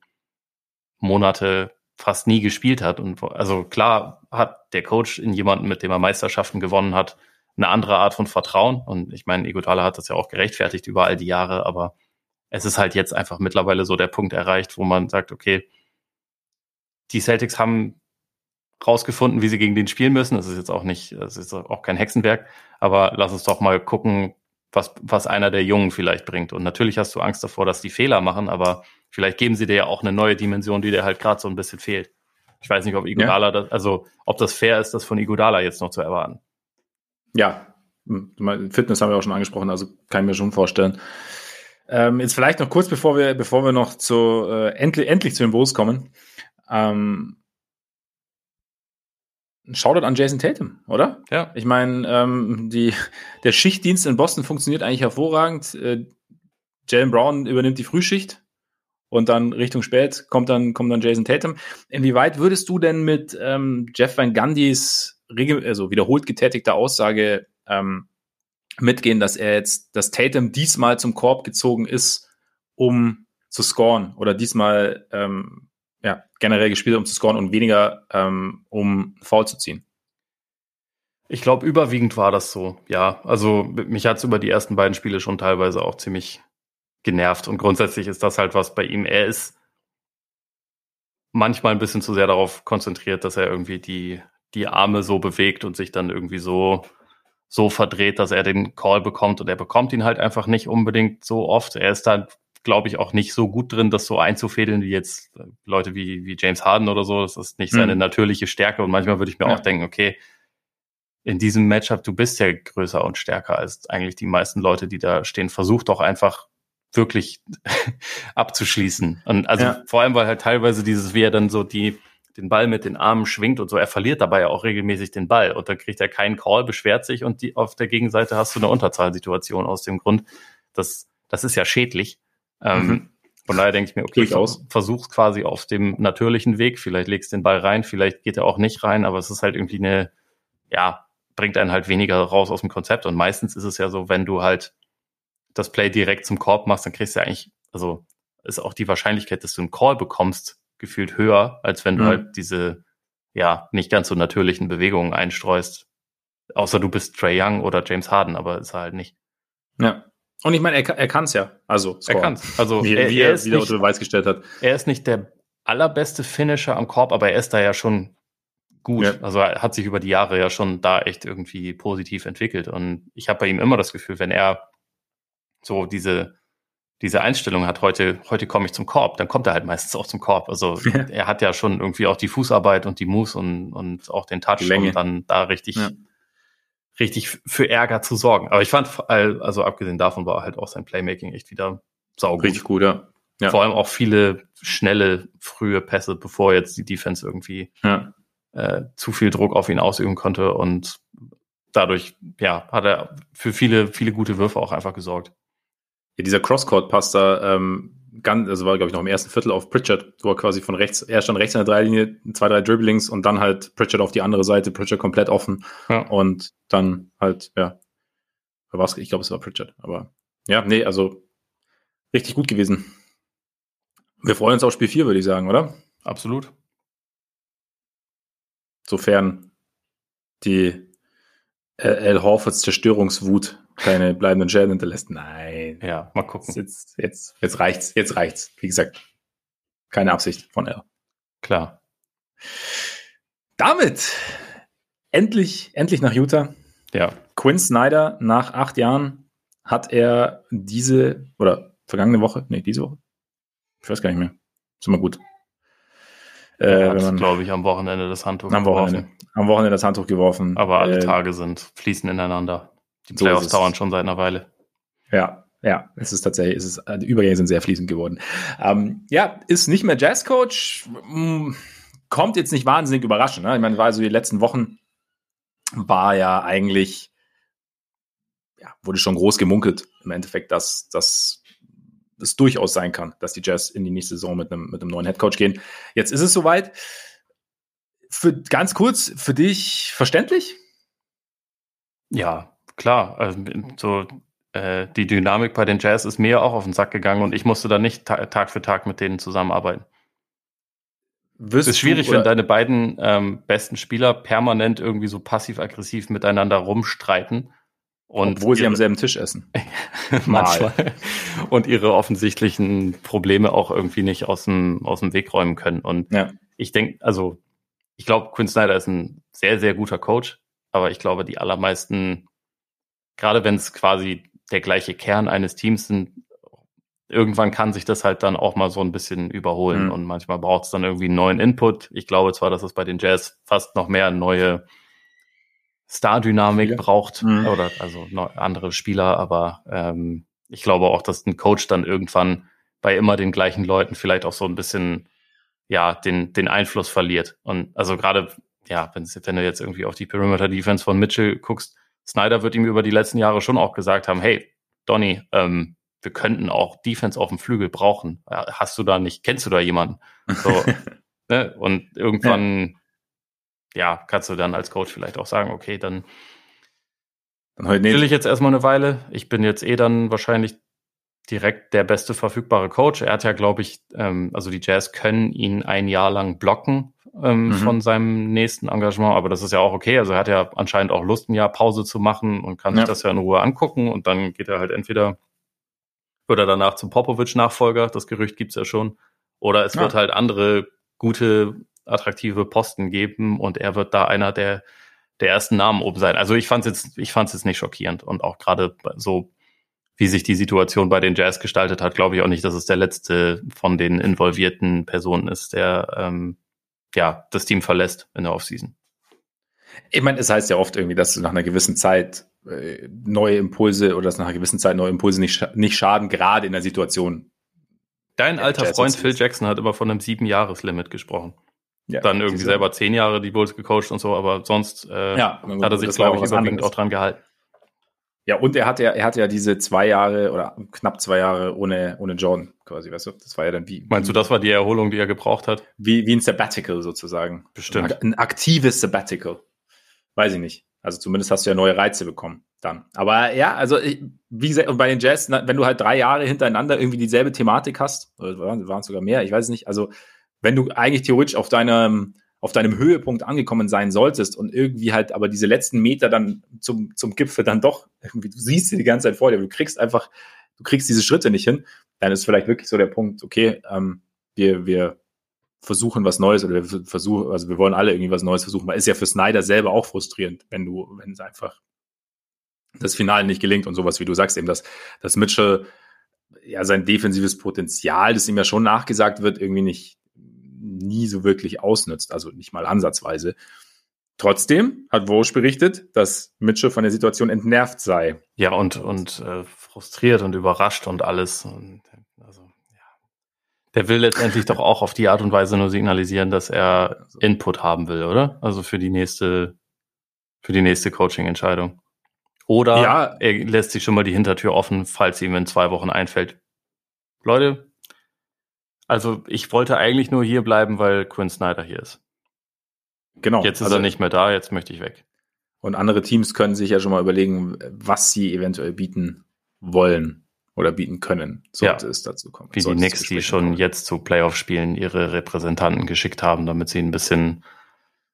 Speaker 2: Monate fast nie gespielt hat. Und also klar hat der Coach in jemanden, mit dem er Meisterschaften gewonnen hat, eine andere Art von Vertrauen. Und ich meine, Igodala hat das ja auch gerechtfertigt über all die Jahre, aber es ist halt jetzt einfach mittlerweile so der Punkt erreicht, wo man sagt, okay, die Celtics haben rausgefunden, wie sie gegen den spielen müssen. Das ist jetzt auch nicht, das ist auch kein Hexenwerk, aber lass uns doch mal gucken, was, was einer der Jungen vielleicht bringt. Und natürlich hast du Angst davor, dass die Fehler machen, aber vielleicht geben sie dir ja auch eine neue Dimension, die dir halt gerade so ein bisschen fehlt. Ich weiß nicht, ob Igodala, ja. das, also ob das fair ist, das von Igodala jetzt noch zu erwarten.
Speaker 1: Ja, hm, Fitness haben wir auch schon angesprochen, also kann ich mir schon vorstellen. Ähm, jetzt vielleicht noch kurz, bevor wir, bevor wir noch zu äh, endlich, endlich zu den Bulls kommen. Ähm, Shoutout an Jason Tatum, oder? Ja. Ich meine, ähm, die, der Schichtdienst in Boston funktioniert eigentlich hervorragend. Äh, Jalen Brown übernimmt die Frühschicht und dann Richtung spät kommt dann, kommt dann Jason Tatum. Inwieweit würdest du denn mit ähm, Jeff Van Gandhis also wiederholt getätigter Aussage ähm, mitgehen, dass er jetzt, dass Tatum diesmal zum Korb gezogen ist, um zu scoren oder diesmal ähm, ja, generell gespielt, um zu scoren und weniger ähm, um Foul zu ziehen.
Speaker 2: Ich glaube, überwiegend war das so, ja. Also mich hat es über die ersten beiden Spiele schon teilweise auch ziemlich genervt. Und grundsätzlich ist das halt was bei ihm. Er ist manchmal ein bisschen zu sehr darauf konzentriert, dass er irgendwie die, die Arme so bewegt und sich dann irgendwie so so verdreht, dass er den Call bekommt und er bekommt ihn halt einfach nicht unbedingt so oft. Er ist da, glaube ich, auch nicht so gut drin, das so einzufädeln wie jetzt äh, Leute wie, wie James Harden oder so. Das ist nicht seine mhm. natürliche Stärke und manchmal würde ich mir ja. auch denken, okay, in diesem Matchup, du bist ja größer und stärker als eigentlich die meisten Leute, die da stehen. Versuch doch einfach wirklich abzuschließen. Und also ja. vor allem, weil halt teilweise dieses, wie er dann so die, den Ball mit den Armen schwingt und so, er verliert dabei ja auch regelmäßig den Ball und dann kriegt er keinen Call, beschwert sich und die, auf der Gegenseite hast du eine Unterzahlsituation aus dem Grund. Das, das ist ja schädlich. Ähm, mhm. von daher denke ich mir, okay, ich versuch's quasi auf dem natürlichen Weg. Vielleicht legst den Ball rein, vielleicht geht er auch nicht rein, aber es ist halt irgendwie eine, ja, bringt einen halt weniger raus aus dem Konzept. Und meistens ist es ja so, wenn du halt das Play direkt zum Korb machst, dann kriegst du ja eigentlich, also ist auch die Wahrscheinlichkeit, dass du einen Call bekommst, gefühlt höher, als wenn du mhm. halt diese, ja, nicht ganz so natürlichen Bewegungen einstreust. Außer du bist Trey Young oder James Harden, aber ist er halt nicht.
Speaker 1: Ja. Und ich meine, er, er kann es ja. Also,
Speaker 2: scoren. er kann es. Also,
Speaker 1: wie,
Speaker 2: er,
Speaker 1: wie er, er ist wie unter Beweis gestellt hat.
Speaker 2: Er ist nicht der allerbeste Finisher am Korb, aber er ist da ja schon gut. Ja. Also er hat sich über die Jahre ja schon da echt irgendwie positiv entwickelt. Und ich habe bei ihm immer das Gefühl, wenn er so diese, diese Einstellung hat, heute, heute komme ich zum Korb, dann kommt er halt meistens auch zum Korb. Also ja. er hat ja schon irgendwie auch die Fußarbeit und die Moves und, und auch den Touch, um dann da richtig, ja. richtig für Ärger zu sorgen. Aber ich fand, also abgesehen davon war halt auch sein Playmaking echt wieder saugut.
Speaker 1: Richtig gut, ja.
Speaker 2: ja. Vor allem auch viele schnelle, frühe Pässe, bevor jetzt die Defense irgendwie äh, zu viel Druck auf ihn ausüben konnte und dadurch, ja, hat er für viele, viele gute Würfe auch einfach gesorgt
Speaker 1: ja, dieser Crosscourt-Pass da, ähm, ganz, also war, glaube ich, noch im ersten Viertel auf Pritchard, wo er quasi von rechts, er stand rechts in der Dreilinie, zwei, drei Dribblings und dann halt Pritchard auf die andere Seite, Pritchard komplett offen ja. und dann halt, ja, was, ich glaube, es war Pritchard, aber ja, nee, also richtig gut gewesen. Wir freuen uns auf Spiel 4, würde ich sagen, oder?
Speaker 2: Absolut.
Speaker 1: Sofern die L. Horfords Zerstörungswut keine bleibenden Schäden hinterlässt. Nein.
Speaker 2: Ja, mal gucken.
Speaker 1: Jetzt, jetzt, jetzt reicht's, jetzt reicht's. Wie gesagt, keine Absicht von L.
Speaker 2: Klar.
Speaker 1: Damit endlich, endlich nach Utah.
Speaker 2: Ja.
Speaker 1: Quinn Snyder nach acht Jahren hat er diese oder vergangene Woche, nee, diese Woche, ich weiß gar nicht mehr, ist immer gut.
Speaker 2: Äh, hat, glaube ich, am Wochenende das Handtuch
Speaker 1: am Wochenende, geworfen. Am Wochenende das Handtuch geworfen.
Speaker 2: Aber alle äh, Tage sind fließen ineinander. Die Playoffs so dauern schon seit einer Weile.
Speaker 1: Ja, ja, es ist tatsächlich, es ist, äh, die Übergänge sind sehr fließend geworden. Ähm, ja, ist nicht mehr Jazzcoach, hm, kommt jetzt nicht wahnsinnig überraschend. Ne? Ich meine, war so die letzten Wochen war ja eigentlich, ja, wurde schon groß gemunkelt im Endeffekt, dass, dass es durchaus sein kann, dass die Jazz in die nächste Saison mit einem, mit einem neuen Headcoach gehen. Jetzt ist es soweit. Für, ganz kurz, für dich verständlich?
Speaker 2: Ja, klar, also so äh, die Dynamik bei den Jazz ist mir auch auf den Sack gegangen und ich musste da nicht ta Tag für Tag mit denen zusammenarbeiten. Es ist schwierig, wenn deine beiden ähm, besten Spieler permanent irgendwie so passiv-aggressiv miteinander rumstreiten.
Speaker 1: Und Obwohl sie ihre, am selben Tisch essen.
Speaker 2: manchmal. und ihre offensichtlichen Probleme auch irgendwie nicht aus dem, aus dem Weg räumen können. Und ja. ich denke, also ich glaube, Quinn Snyder ist ein sehr, sehr guter Coach, aber ich glaube, die allermeisten gerade wenn es quasi der gleiche Kern eines Teams sind, irgendwann kann sich das halt dann auch mal so ein bisschen überholen mhm. und manchmal braucht es dann irgendwie einen neuen Input. Ich glaube zwar, dass es bei den Jazz fast noch mehr neue Star-Dynamik ja. braucht mhm. oder also andere Spieler, aber ähm, ich glaube auch, dass ein Coach dann irgendwann bei immer den gleichen Leuten vielleicht auch so ein bisschen ja den den Einfluss verliert und also gerade ja wenn wenn du jetzt irgendwie auf die Perimeter Defense von Mitchell guckst, Snyder wird ihm über die letzten Jahre schon auch gesagt haben, hey, Donny, ähm, wir könnten auch Defense auf dem Flügel brauchen. Hast du da nicht, kennst du da jemanden? So, ne? Und irgendwann, ja. Ja. kannst du dann als Coach vielleicht auch sagen, okay, dann, dann heute will ich jetzt erstmal eine Weile. Ich bin jetzt eh dann wahrscheinlich direkt der beste verfügbare Coach. Er hat ja, glaube ich, ähm, also die Jazz können ihn ein Jahr lang blocken ähm, mhm. von seinem nächsten Engagement, aber das ist ja auch okay. Also er hat ja anscheinend auch Lust, ein Jahr Pause zu machen und kann ja. sich das ja in Ruhe angucken und dann geht er halt entweder, wird er danach zum Popovic-Nachfolger, das Gerücht gibt's ja schon, oder es ja. wird halt andere gute, attraktive Posten geben und er wird da einer der der ersten Namen oben sein. Also ich fand's jetzt, ich fand's jetzt nicht schockierend und auch gerade so wie sich die Situation bei den Jazz gestaltet hat, glaube ich auch nicht, dass es der letzte von den involvierten Personen ist, der ähm, ja das Team verlässt in der Offseason.
Speaker 1: Ich meine, es heißt ja oft irgendwie, dass du nach einer gewissen Zeit äh, neue Impulse oder dass nach einer gewissen Zeit neue Impulse nicht, nicht schaden, gerade in der Situation.
Speaker 2: Dein alter Freund Phil Jackson hat immer von einem sieben-Jahres-Limit gesprochen. Ja, dann irgendwie selber zehn Jahre die Bulls gecoacht und so, aber sonst äh, ja, hat er sich, glaube ich, überwiegend auch dran gehalten.
Speaker 1: Ja, und er hatte ja, er hatte ja diese zwei Jahre oder knapp zwei Jahre ohne, ohne Jordan quasi, weißt du? Das war ja dann wie.
Speaker 2: Meinst du, das war die Erholung, die er gebraucht hat?
Speaker 1: Wie, wie ein Sabbatical sozusagen.
Speaker 2: Bestimmt.
Speaker 1: Ein, aktives Sabbatical. Weiß ich nicht. Also zumindest hast du ja neue Reize bekommen dann. Aber ja, also ich, wie gesagt, und bei den Jazz, wenn du halt drei Jahre hintereinander irgendwie dieselbe Thematik hast, oder waren es sogar mehr, ich weiß es nicht, also wenn du eigentlich theoretisch auf deinem auf deinem Höhepunkt angekommen sein solltest und irgendwie halt aber diese letzten Meter dann zum, zum Gipfel dann doch irgendwie, du siehst sie die ganze Zeit vor dir, du kriegst einfach, du kriegst diese Schritte nicht hin, dann ist vielleicht wirklich so der Punkt, okay, ähm, wir, wir versuchen was Neues oder wir versuchen, also wir wollen alle irgendwie was Neues versuchen, weil ist ja für Snyder selber auch frustrierend, wenn du, wenn es einfach das Finale nicht gelingt und sowas, wie du sagst, eben, dass, dass Mitchell ja sein defensives Potenzial, das ihm ja schon nachgesagt wird, irgendwie nicht, nie so wirklich ausnutzt, also nicht mal ansatzweise. Trotzdem hat Walsh berichtet, dass Mitchell von der Situation entnervt sei.
Speaker 2: Ja, und, und äh, frustriert und überrascht und alles. Und, also, ja. Der will letztendlich doch auch auf die Art und Weise nur signalisieren, dass er. Input haben will, oder? Also für die nächste, für die nächste Coaching-Entscheidung. Oder ja. er lässt sich schon mal die Hintertür offen, falls ihm in zwei Wochen einfällt. Leute, also ich wollte eigentlich nur hier bleiben, weil Quinn Snyder hier ist. Genau. Jetzt ist also, er nicht mehr da, jetzt möchte ich weg.
Speaker 1: Und andere Teams können sich ja schon mal überlegen, was sie eventuell bieten wollen oder bieten können,
Speaker 2: sollte ja. es dazu kommen. Wie die Knicks, die schon kommen. jetzt zu Playoff-Spielen ihre Repräsentanten geschickt haben, damit sie ein bisschen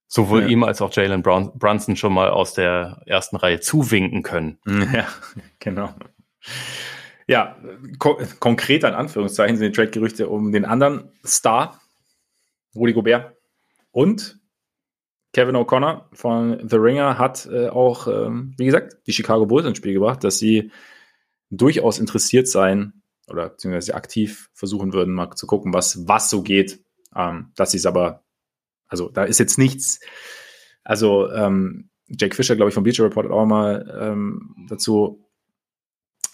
Speaker 2: sowohl ja. ihm als auch Jalen Brunson schon mal aus der ersten Reihe zuwinken können.
Speaker 1: Ja, genau. Ja, ko konkret an Anführungszeichen sind die Trade-Gerüchte um den anderen Star, Rudy Gobert. Und Kevin O'Connor von The Ringer hat äh, auch, ähm, wie gesagt, die Chicago Bulls ins Spiel gebracht, dass sie durchaus interessiert sein oder beziehungsweise aktiv versuchen würden, mal zu gucken, was, was so geht. Ähm, dass sie es aber, also da ist jetzt nichts, also ähm, Jake Fisher, glaube ich, vom Bleacher Report hat auch mal ähm, dazu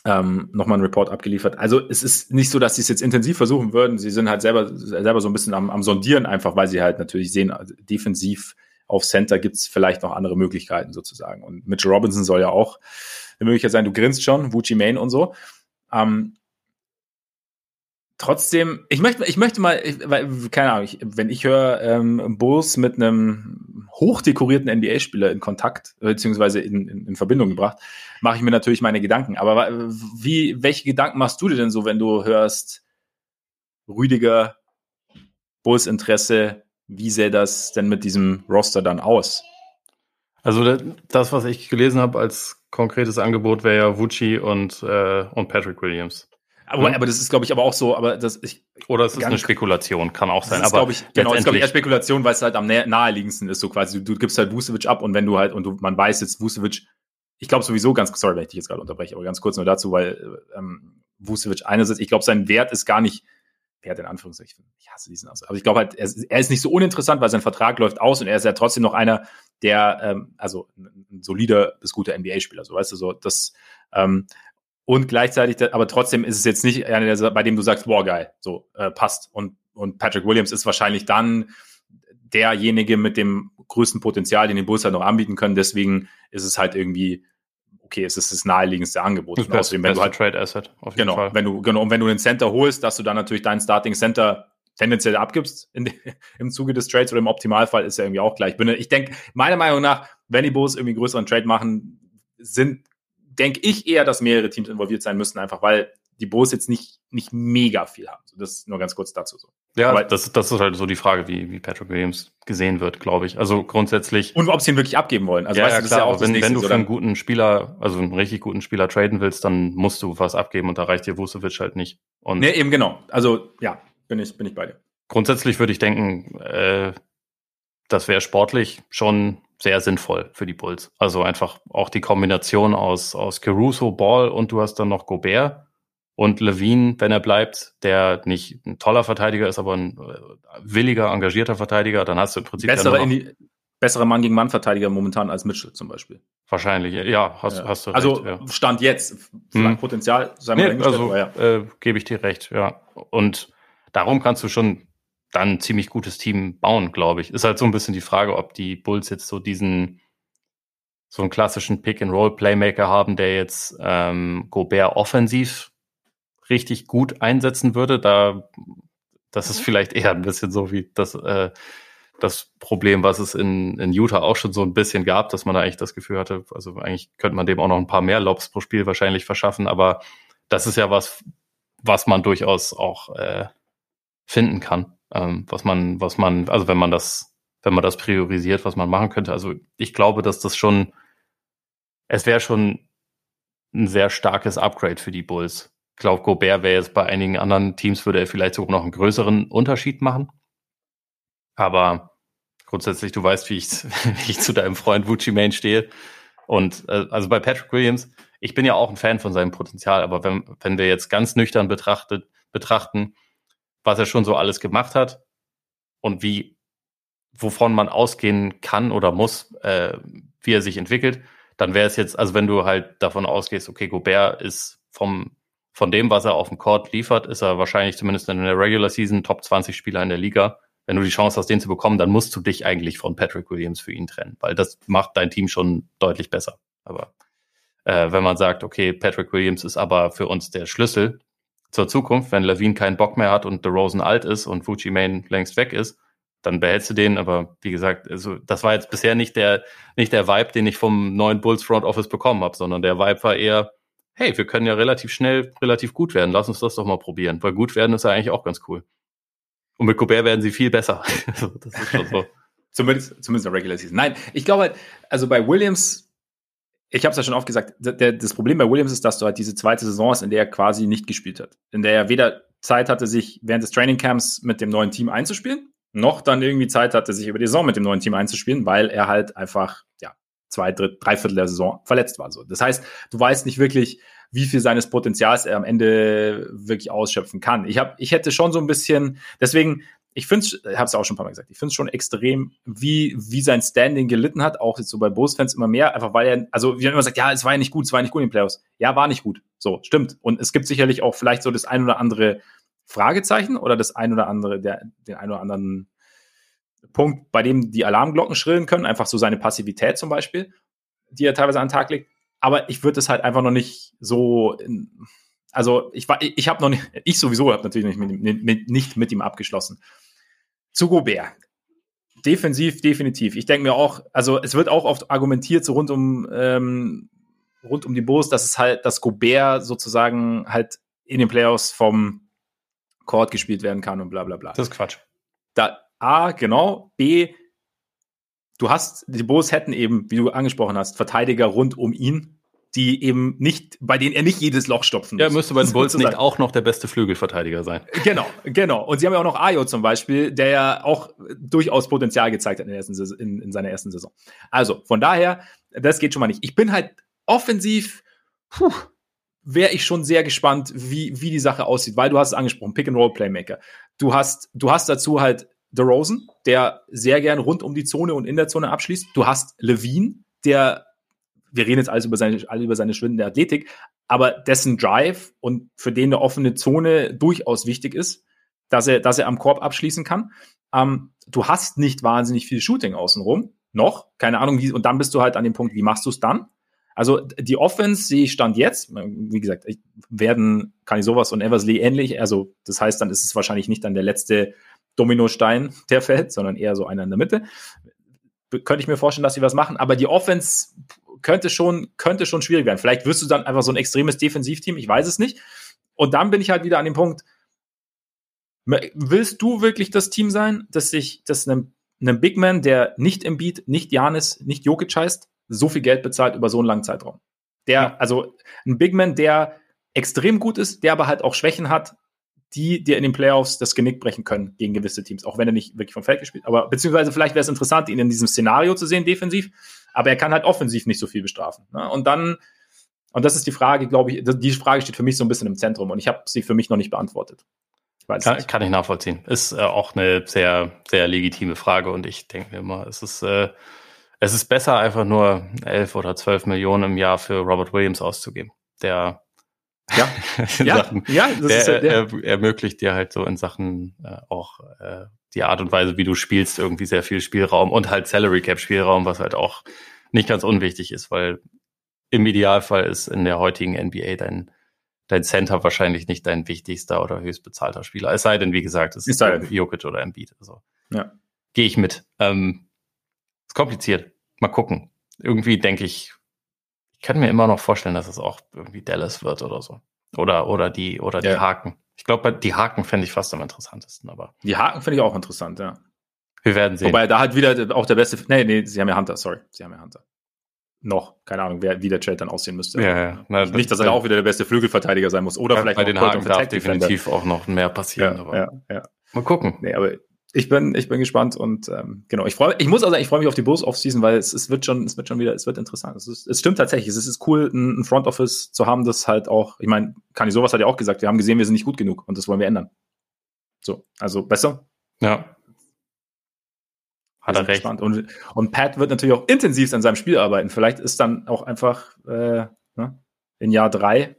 Speaker 1: ähm, nochmal einen Report abgeliefert. Also es ist nicht so, dass sie es jetzt intensiv versuchen würden. Sie sind halt selber, selber so ein bisschen am, am Sondieren, einfach weil sie halt natürlich sehen, also defensiv auf Center gibt es vielleicht noch andere Möglichkeiten sozusagen. Und Mitchell Robinson soll ja auch eine Möglichkeit sein. Du grinst schon, Wuchi Main und so. Ähm, trotzdem, ich möchte, ich möchte mal, ich, weil, keine Ahnung, ich, wenn ich höre ähm, Bulls mit einem hochdekorierten NBA-Spieler in Kontakt, beziehungsweise in, in, in Verbindung gebracht, mache ich mir natürlich meine Gedanken. Aber wie, welche Gedanken machst du dir denn so, wenn du hörst, Rüdiger, Bulls Interesse, wie sähe das denn mit diesem Roster dann aus?
Speaker 2: Also das, was ich gelesen habe als konkretes Angebot, wäre ja Vucci und, äh, und Patrick Williams.
Speaker 1: Aber, mhm. aber das ist, glaube ich, aber auch so, aber das ich.
Speaker 2: Oder es ist eine Spekulation, kann auch sein. Das
Speaker 1: ist, glaube ich, genau, das ist, glaube ich, eher Spekulation, weil es halt am naheliegendsten ist, so quasi. Du, du gibst halt Vucevic ab und wenn du halt, und du, man weiß jetzt, Vucevic, ich glaube sowieso ganz, sorry, wenn ich dich jetzt gerade unterbreche, aber ganz kurz nur dazu, weil ähm, Vucevic einerseits, ich glaube, sein Wert ist gar nicht, Wert in Anführungszeichen, ich hasse diesen Ausdruck, aber ich glaube halt, er, er, ist nicht so uninteressant, weil sein Vertrag läuft aus und er ist ja trotzdem noch einer, der, ähm, also ein solider bis guter NBA-Spieler, so weißt du, so das, ähm, und gleichzeitig, aber trotzdem ist es jetzt nicht einer, der, bei dem du sagst, boah, geil, so äh, passt. Und, und Patrick Williams ist wahrscheinlich dann derjenige mit dem größten Potenzial, den die Bulls halt noch anbieten können. Deswegen ist es halt irgendwie, okay, es ist das naheliegendste Angebot.
Speaker 2: Das best, außerdem, wenn du halt, Trade Asset,
Speaker 1: auf jeden genau, Fall. Wenn du, genau, und wenn du einen Center holst, dass du dann natürlich deinen Starting Center tendenziell abgibst in, im Zuge des Trades oder im Optimalfall ist ja irgendwie auch gleich. Ich denke, meiner Meinung nach, wenn die Bulls irgendwie größeren Trade machen, sind denke ich eher, dass mehrere Teams involviert sein müssen, einfach weil die Bulls jetzt nicht, nicht mega viel haben. Das ist nur ganz kurz dazu so.
Speaker 2: Ja, Aber, das, das ist halt so die Frage, wie, wie Patrick Williams gesehen wird, glaube ich. Also grundsätzlich.
Speaker 1: Und ob sie ihn wirklich abgeben wollen.
Speaker 2: Also, ja, weißt ja, du, klar, ja auch wenn, wenn du für einen guten Spieler, also einen richtig guten Spieler traden willst, dann musst du was abgeben und da reicht dir Vucevic halt nicht.
Speaker 1: Und nee, eben genau. Also, ja, bin ich, bin ich bei dir.
Speaker 2: Grundsätzlich würde ich denken, äh, das wäre sportlich schon sehr sinnvoll für die Bulls. Also einfach auch die Kombination aus, aus Caruso, Ball und du hast dann noch Gobert und Levine, wenn er bleibt, der nicht ein toller Verteidiger ist, aber ein äh, williger, engagierter Verteidiger, dann hast du im Prinzip
Speaker 1: besserer, Indi besserer Mann gegen Mann-Verteidiger momentan als Mitchell zum Beispiel.
Speaker 2: Wahrscheinlich, ja, hast, ja. hast du
Speaker 1: also, recht. Also Stand jetzt,
Speaker 2: hm.
Speaker 1: Potenzial,
Speaker 2: sei mal nee, also, ja. äh, gebe ich dir recht, ja. Und darum kannst du schon dann ein ziemlich gutes Team bauen, glaube ich. Ist halt so ein bisschen die Frage, ob die Bulls jetzt so diesen so einen klassischen Pick-and-Roll-Playmaker haben, der jetzt ähm, Gobert offensiv richtig gut einsetzen würde. Da, das ist mhm. vielleicht eher ein bisschen so wie das, äh, das Problem, was es in, in Utah auch schon so ein bisschen gab, dass man da eigentlich das Gefühl hatte, also eigentlich könnte man dem auch noch ein paar mehr Lobs pro Spiel wahrscheinlich verschaffen, aber das ist ja was, was man durchaus auch äh, finden kann, ähm, was man, was man, also wenn man das wenn man das priorisiert, was man machen könnte. Also ich glaube, dass das schon, es wäre schon ein sehr starkes Upgrade für die Bulls. Ich glaube, Gobert wäre jetzt bei einigen anderen Teams, würde er vielleicht sogar noch einen größeren Unterschied machen. Aber grundsätzlich, du weißt, wie ich, wie ich zu deinem Freund Wucci Main stehe. Und äh, also bei Patrick Williams, ich bin ja auch ein Fan von seinem Potenzial, aber wenn, wenn wir jetzt ganz nüchtern betrachtet, betrachten, was er schon so alles gemacht hat und wie wovon man ausgehen kann oder muss, äh, wie er sich entwickelt, dann wäre es jetzt, also wenn du halt davon ausgehst, okay, Gobert ist vom, von dem, was er auf dem Court liefert, ist er wahrscheinlich zumindest in der Regular Season Top 20 Spieler in der Liga. Wenn du die Chance hast, den zu bekommen, dann musst du dich eigentlich von Patrick Williams für ihn trennen, weil das macht dein Team schon deutlich besser. Aber äh, wenn man sagt, okay, Patrick Williams ist aber für uns der Schlüssel zur Zukunft, wenn Levine keinen Bock mehr hat und DeRozan alt ist und Fuji Main längst weg ist, dann behältst du den. Aber wie gesagt, also das war jetzt bisher nicht der, nicht der Vibe, den ich vom neuen Bulls Front Office bekommen habe, sondern der Vibe war eher, hey, wir können ja relativ schnell relativ gut werden. Lass uns das doch mal probieren. Weil gut werden ist ja eigentlich auch ganz cool. Und mit Gobert werden sie viel besser.
Speaker 1: Das ist schon so. zumindest, zumindest in der Regular Season. Nein, ich glaube halt, also bei Williams, ich habe es ja schon oft gesagt, der, das Problem bei Williams ist, dass du halt diese zweite Saison hast, in der er quasi nicht gespielt hat. In der er weder Zeit hatte, sich während des Training Camps mit dem neuen Team einzuspielen, noch dann irgendwie Zeit hatte, sich über die Saison mit dem neuen Team einzuspielen, weil er halt einfach, ja, zwei, dritt, drei Viertel der Saison verletzt war. So. Das heißt, du weißt nicht wirklich, wie viel seines Potenzials er am Ende wirklich ausschöpfen kann. Ich, hab, ich hätte schon so ein bisschen, deswegen, ich finde es, ich habe es auch schon ein paar Mal gesagt, ich finde es schon extrem, wie, wie sein Standing gelitten hat, auch jetzt so bei Bulls-Fans immer mehr, einfach weil er, also wie man immer sagt, ja, es war ja nicht gut, es war ja nicht gut in den Playoffs. Ja, war nicht gut. So, stimmt. Und es gibt sicherlich auch vielleicht so das ein oder andere Fragezeichen oder das ein oder andere, der, den ein oder anderen Punkt, bei dem die Alarmglocken schrillen können, einfach so seine Passivität zum Beispiel, die er teilweise an den Tag legt. Aber ich würde es halt einfach noch nicht so, also ich war, ich habe noch nicht, ich sowieso habe natürlich nicht mit, mit, nicht mit ihm abgeschlossen. Zu Gobert. Defensiv, definitiv. Ich denke mir auch, also es wird auch oft argumentiert, so rund um, ähm, rund um die Bulls, dass es halt, dass Gobert sozusagen halt in den Playoffs vom Court gespielt werden kann und bla bla bla.
Speaker 2: Das ist Quatsch.
Speaker 1: Da, A, genau. B, du hast, die Bulls hätten eben, wie du angesprochen hast, Verteidiger rund um ihn, die eben nicht, bei denen er nicht jedes Loch stopfen
Speaker 2: muss. Ja, müsste bei den Bulls nicht auch noch der beste Flügelverteidiger sein.
Speaker 1: Genau, genau. Und sie haben ja auch noch Ayo zum Beispiel, der ja auch durchaus Potenzial gezeigt hat in, ersten, in, in seiner ersten Saison. Also, von daher, das geht schon mal nicht. Ich bin halt offensiv, puh, wäre ich schon sehr gespannt, wie, wie die Sache aussieht, weil du hast es angesprochen, Pick-and-Roll-Playmaker. Du hast, du hast dazu halt DeRozan, der sehr gern rund um die Zone und in der Zone abschließt. Du hast Levine, der, wir reden jetzt alles über seine, alle über seine schwindende Athletik, aber dessen Drive und für den eine offene Zone durchaus wichtig ist, dass er, dass er am Korb abschließen kann. Ähm, du hast nicht wahnsinnig viel Shooting außenrum, noch, keine Ahnung, wie, und dann bist du halt an dem Punkt, wie machst du es dann? Also die Offense sehe ich Stand jetzt, wie gesagt, werden kann ich sowas und Eversley ähnlich. Also das heißt, dann ist es wahrscheinlich nicht dann der letzte Dominostein, der fällt, sondern eher so einer in der Mitte. Könnte ich mir vorstellen, dass sie was machen, aber die Offense könnte schon, könnte schon schwierig werden. Vielleicht wirst du dann einfach so ein extremes Defensivteam, ich weiß es nicht. Und dann bin ich halt wieder an dem Punkt, willst du wirklich das Team sein, dass sich, dass einem, einem Big Man, der nicht im Beat, nicht Janis, nicht Jokic heißt, so viel Geld bezahlt über so einen langen Zeitraum. Der, also ein Big Man, der extrem gut ist, der aber halt auch Schwächen hat, die dir in den Playoffs das Genick brechen können gegen gewisse Teams, auch wenn er nicht wirklich vom Feld gespielt. Aber beziehungsweise vielleicht wäre es interessant, ihn in diesem Szenario zu sehen, defensiv, aber er kann halt offensiv nicht so viel bestrafen. Ne? Und dann, und das ist die Frage, glaube ich, die Frage steht für mich so ein bisschen im Zentrum und ich habe sie für mich noch nicht beantwortet.
Speaker 2: Weiß kann, nicht. kann ich nachvollziehen. Ist äh, auch eine sehr, sehr legitime Frage und ich denke mir immer, es ist, äh, es ist besser, einfach nur elf oder zwölf Millionen im Jahr für Robert Williams auszugeben. Der
Speaker 1: ja, ja,
Speaker 2: Sachen, ja das der, ist ja, der. Er, ermöglicht dir halt so in Sachen äh, auch äh, die Art und Weise, wie du spielst, irgendwie sehr viel Spielraum und halt Salary Cap Spielraum, was halt auch nicht ganz unwichtig ist, weil im Idealfall ist in der heutigen NBA dein dein Center wahrscheinlich nicht dein wichtigster oder höchstbezahlter Spieler. Es sei denn, wie gesagt, es ist, ist Jokic oder Embiid. Also ja. gehe ich mit. Ähm, ist kompliziert. Mal gucken. Irgendwie denke ich, ich kann mir immer noch vorstellen, dass es auch irgendwie Dallas wird oder so. Oder, oder die, oder die ja. Haken. Ich glaube, die Haken fände ich fast am interessantesten, aber.
Speaker 1: Die Haken finde ich auch interessant, ja.
Speaker 2: Wir werden sehen.
Speaker 1: Wobei da hat wieder auch der beste. Nee, nee, sie haben ja Hunter, sorry. Sie haben ja Hunter noch, keine Ahnung, wer, wie der Trade dann aussehen müsste.
Speaker 2: Ja, ja.
Speaker 1: Na, nicht, dass er auch wieder der beste Flügelverteidiger sein muss oder ja, vielleicht
Speaker 2: bei den Haken darf definitiv auch noch mehr passieren.
Speaker 1: Ja, aber ja, ja. Mal gucken. Nee, aber ich bin, ich bin gespannt und ähm, genau, ich freue, ich muss also, ich freue mich auf die Bulls Offseason, weil es, es wird schon, es wird schon wieder, es wird interessant. Es, ist, es stimmt tatsächlich, es ist cool, ein, ein Front Office zu haben, das halt auch, ich meine, Kani sowas hat ja auch gesagt, wir haben gesehen, wir sind nicht gut genug und das wollen wir ändern. So, also besser.
Speaker 2: Ja.
Speaker 1: Hat er recht. Und, und Pat wird natürlich auch intensiv an seinem Spiel arbeiten. Vielleicht ist dann auch einfach äh, ne, in Jahr drei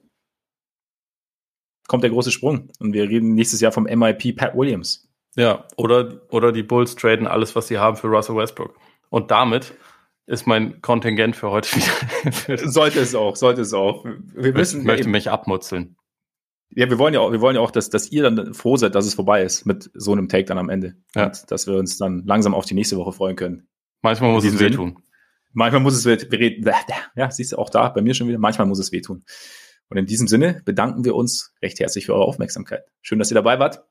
Speaker 1: kommt der große Sprung. Und wir reden nächstes Jahr vom MIP Pat Williams.
Speaker 2: Ja, oder, oder die Bulls traden alles, was sie haben für Russell Westbrook. Und damit ist mein Kontingent für heute
Speaker 1: wieder. sollte es auch, sollte es auch.
Speaker 2: Wir müssen. Ich möchte mich abmutzeln.
Speaker 1: Ja, wir wollen ja auch, wir wollen ja auch, dass, dass ihr dann froh seid, dass es vorbei ist mit so einem Take dann am Ende. Ja. Und dass wir uns dann langsam auf die nächste Woche freuen können.
Speaker 2: Manchmal muss es wehtun.
Speaker 1: Manchmal muss es wehtun. Ja, siehst du auch da, bei mir schon wieder. Manchmal muss es wehtun. Und in diesem Sinne bedanken wir uns recht herzlich für eure Aufmerksamkeit. Schön, dass ihr dabei wart.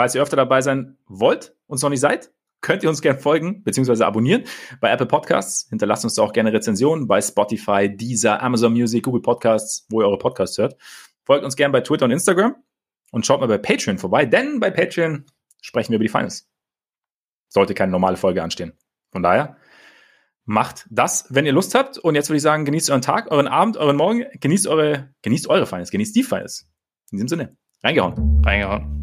Speaker 1: Falls ihr öfter dabei sein wollt, uns noch nicht seid, könnt ihr uns gerne folgen bzw. abonnieren bei Apple Podcasts. Hinterlasst uns auch gerne Rezensionen bei Spotify, Deezer, Amazon Music, Google Podcasts, wo ihr eure Podcasts hört. Folgt uns gerne bei Twitter und Instagram und schaut mal bei Patreon vorbei, denn bei Patreon sprechen wir über die Finals. Sollte keine normale Folge anstehen. Von daher, macht das, wenn ihr Lust habt. Und jetzt würde ich sagen, genießt euren Tag, euren Abend, euren Morgen, genießt eure, genießt eure Finals, genießt die Finals. In diesem Sinne, reingehauen.
Speaker 2: Reingehauen.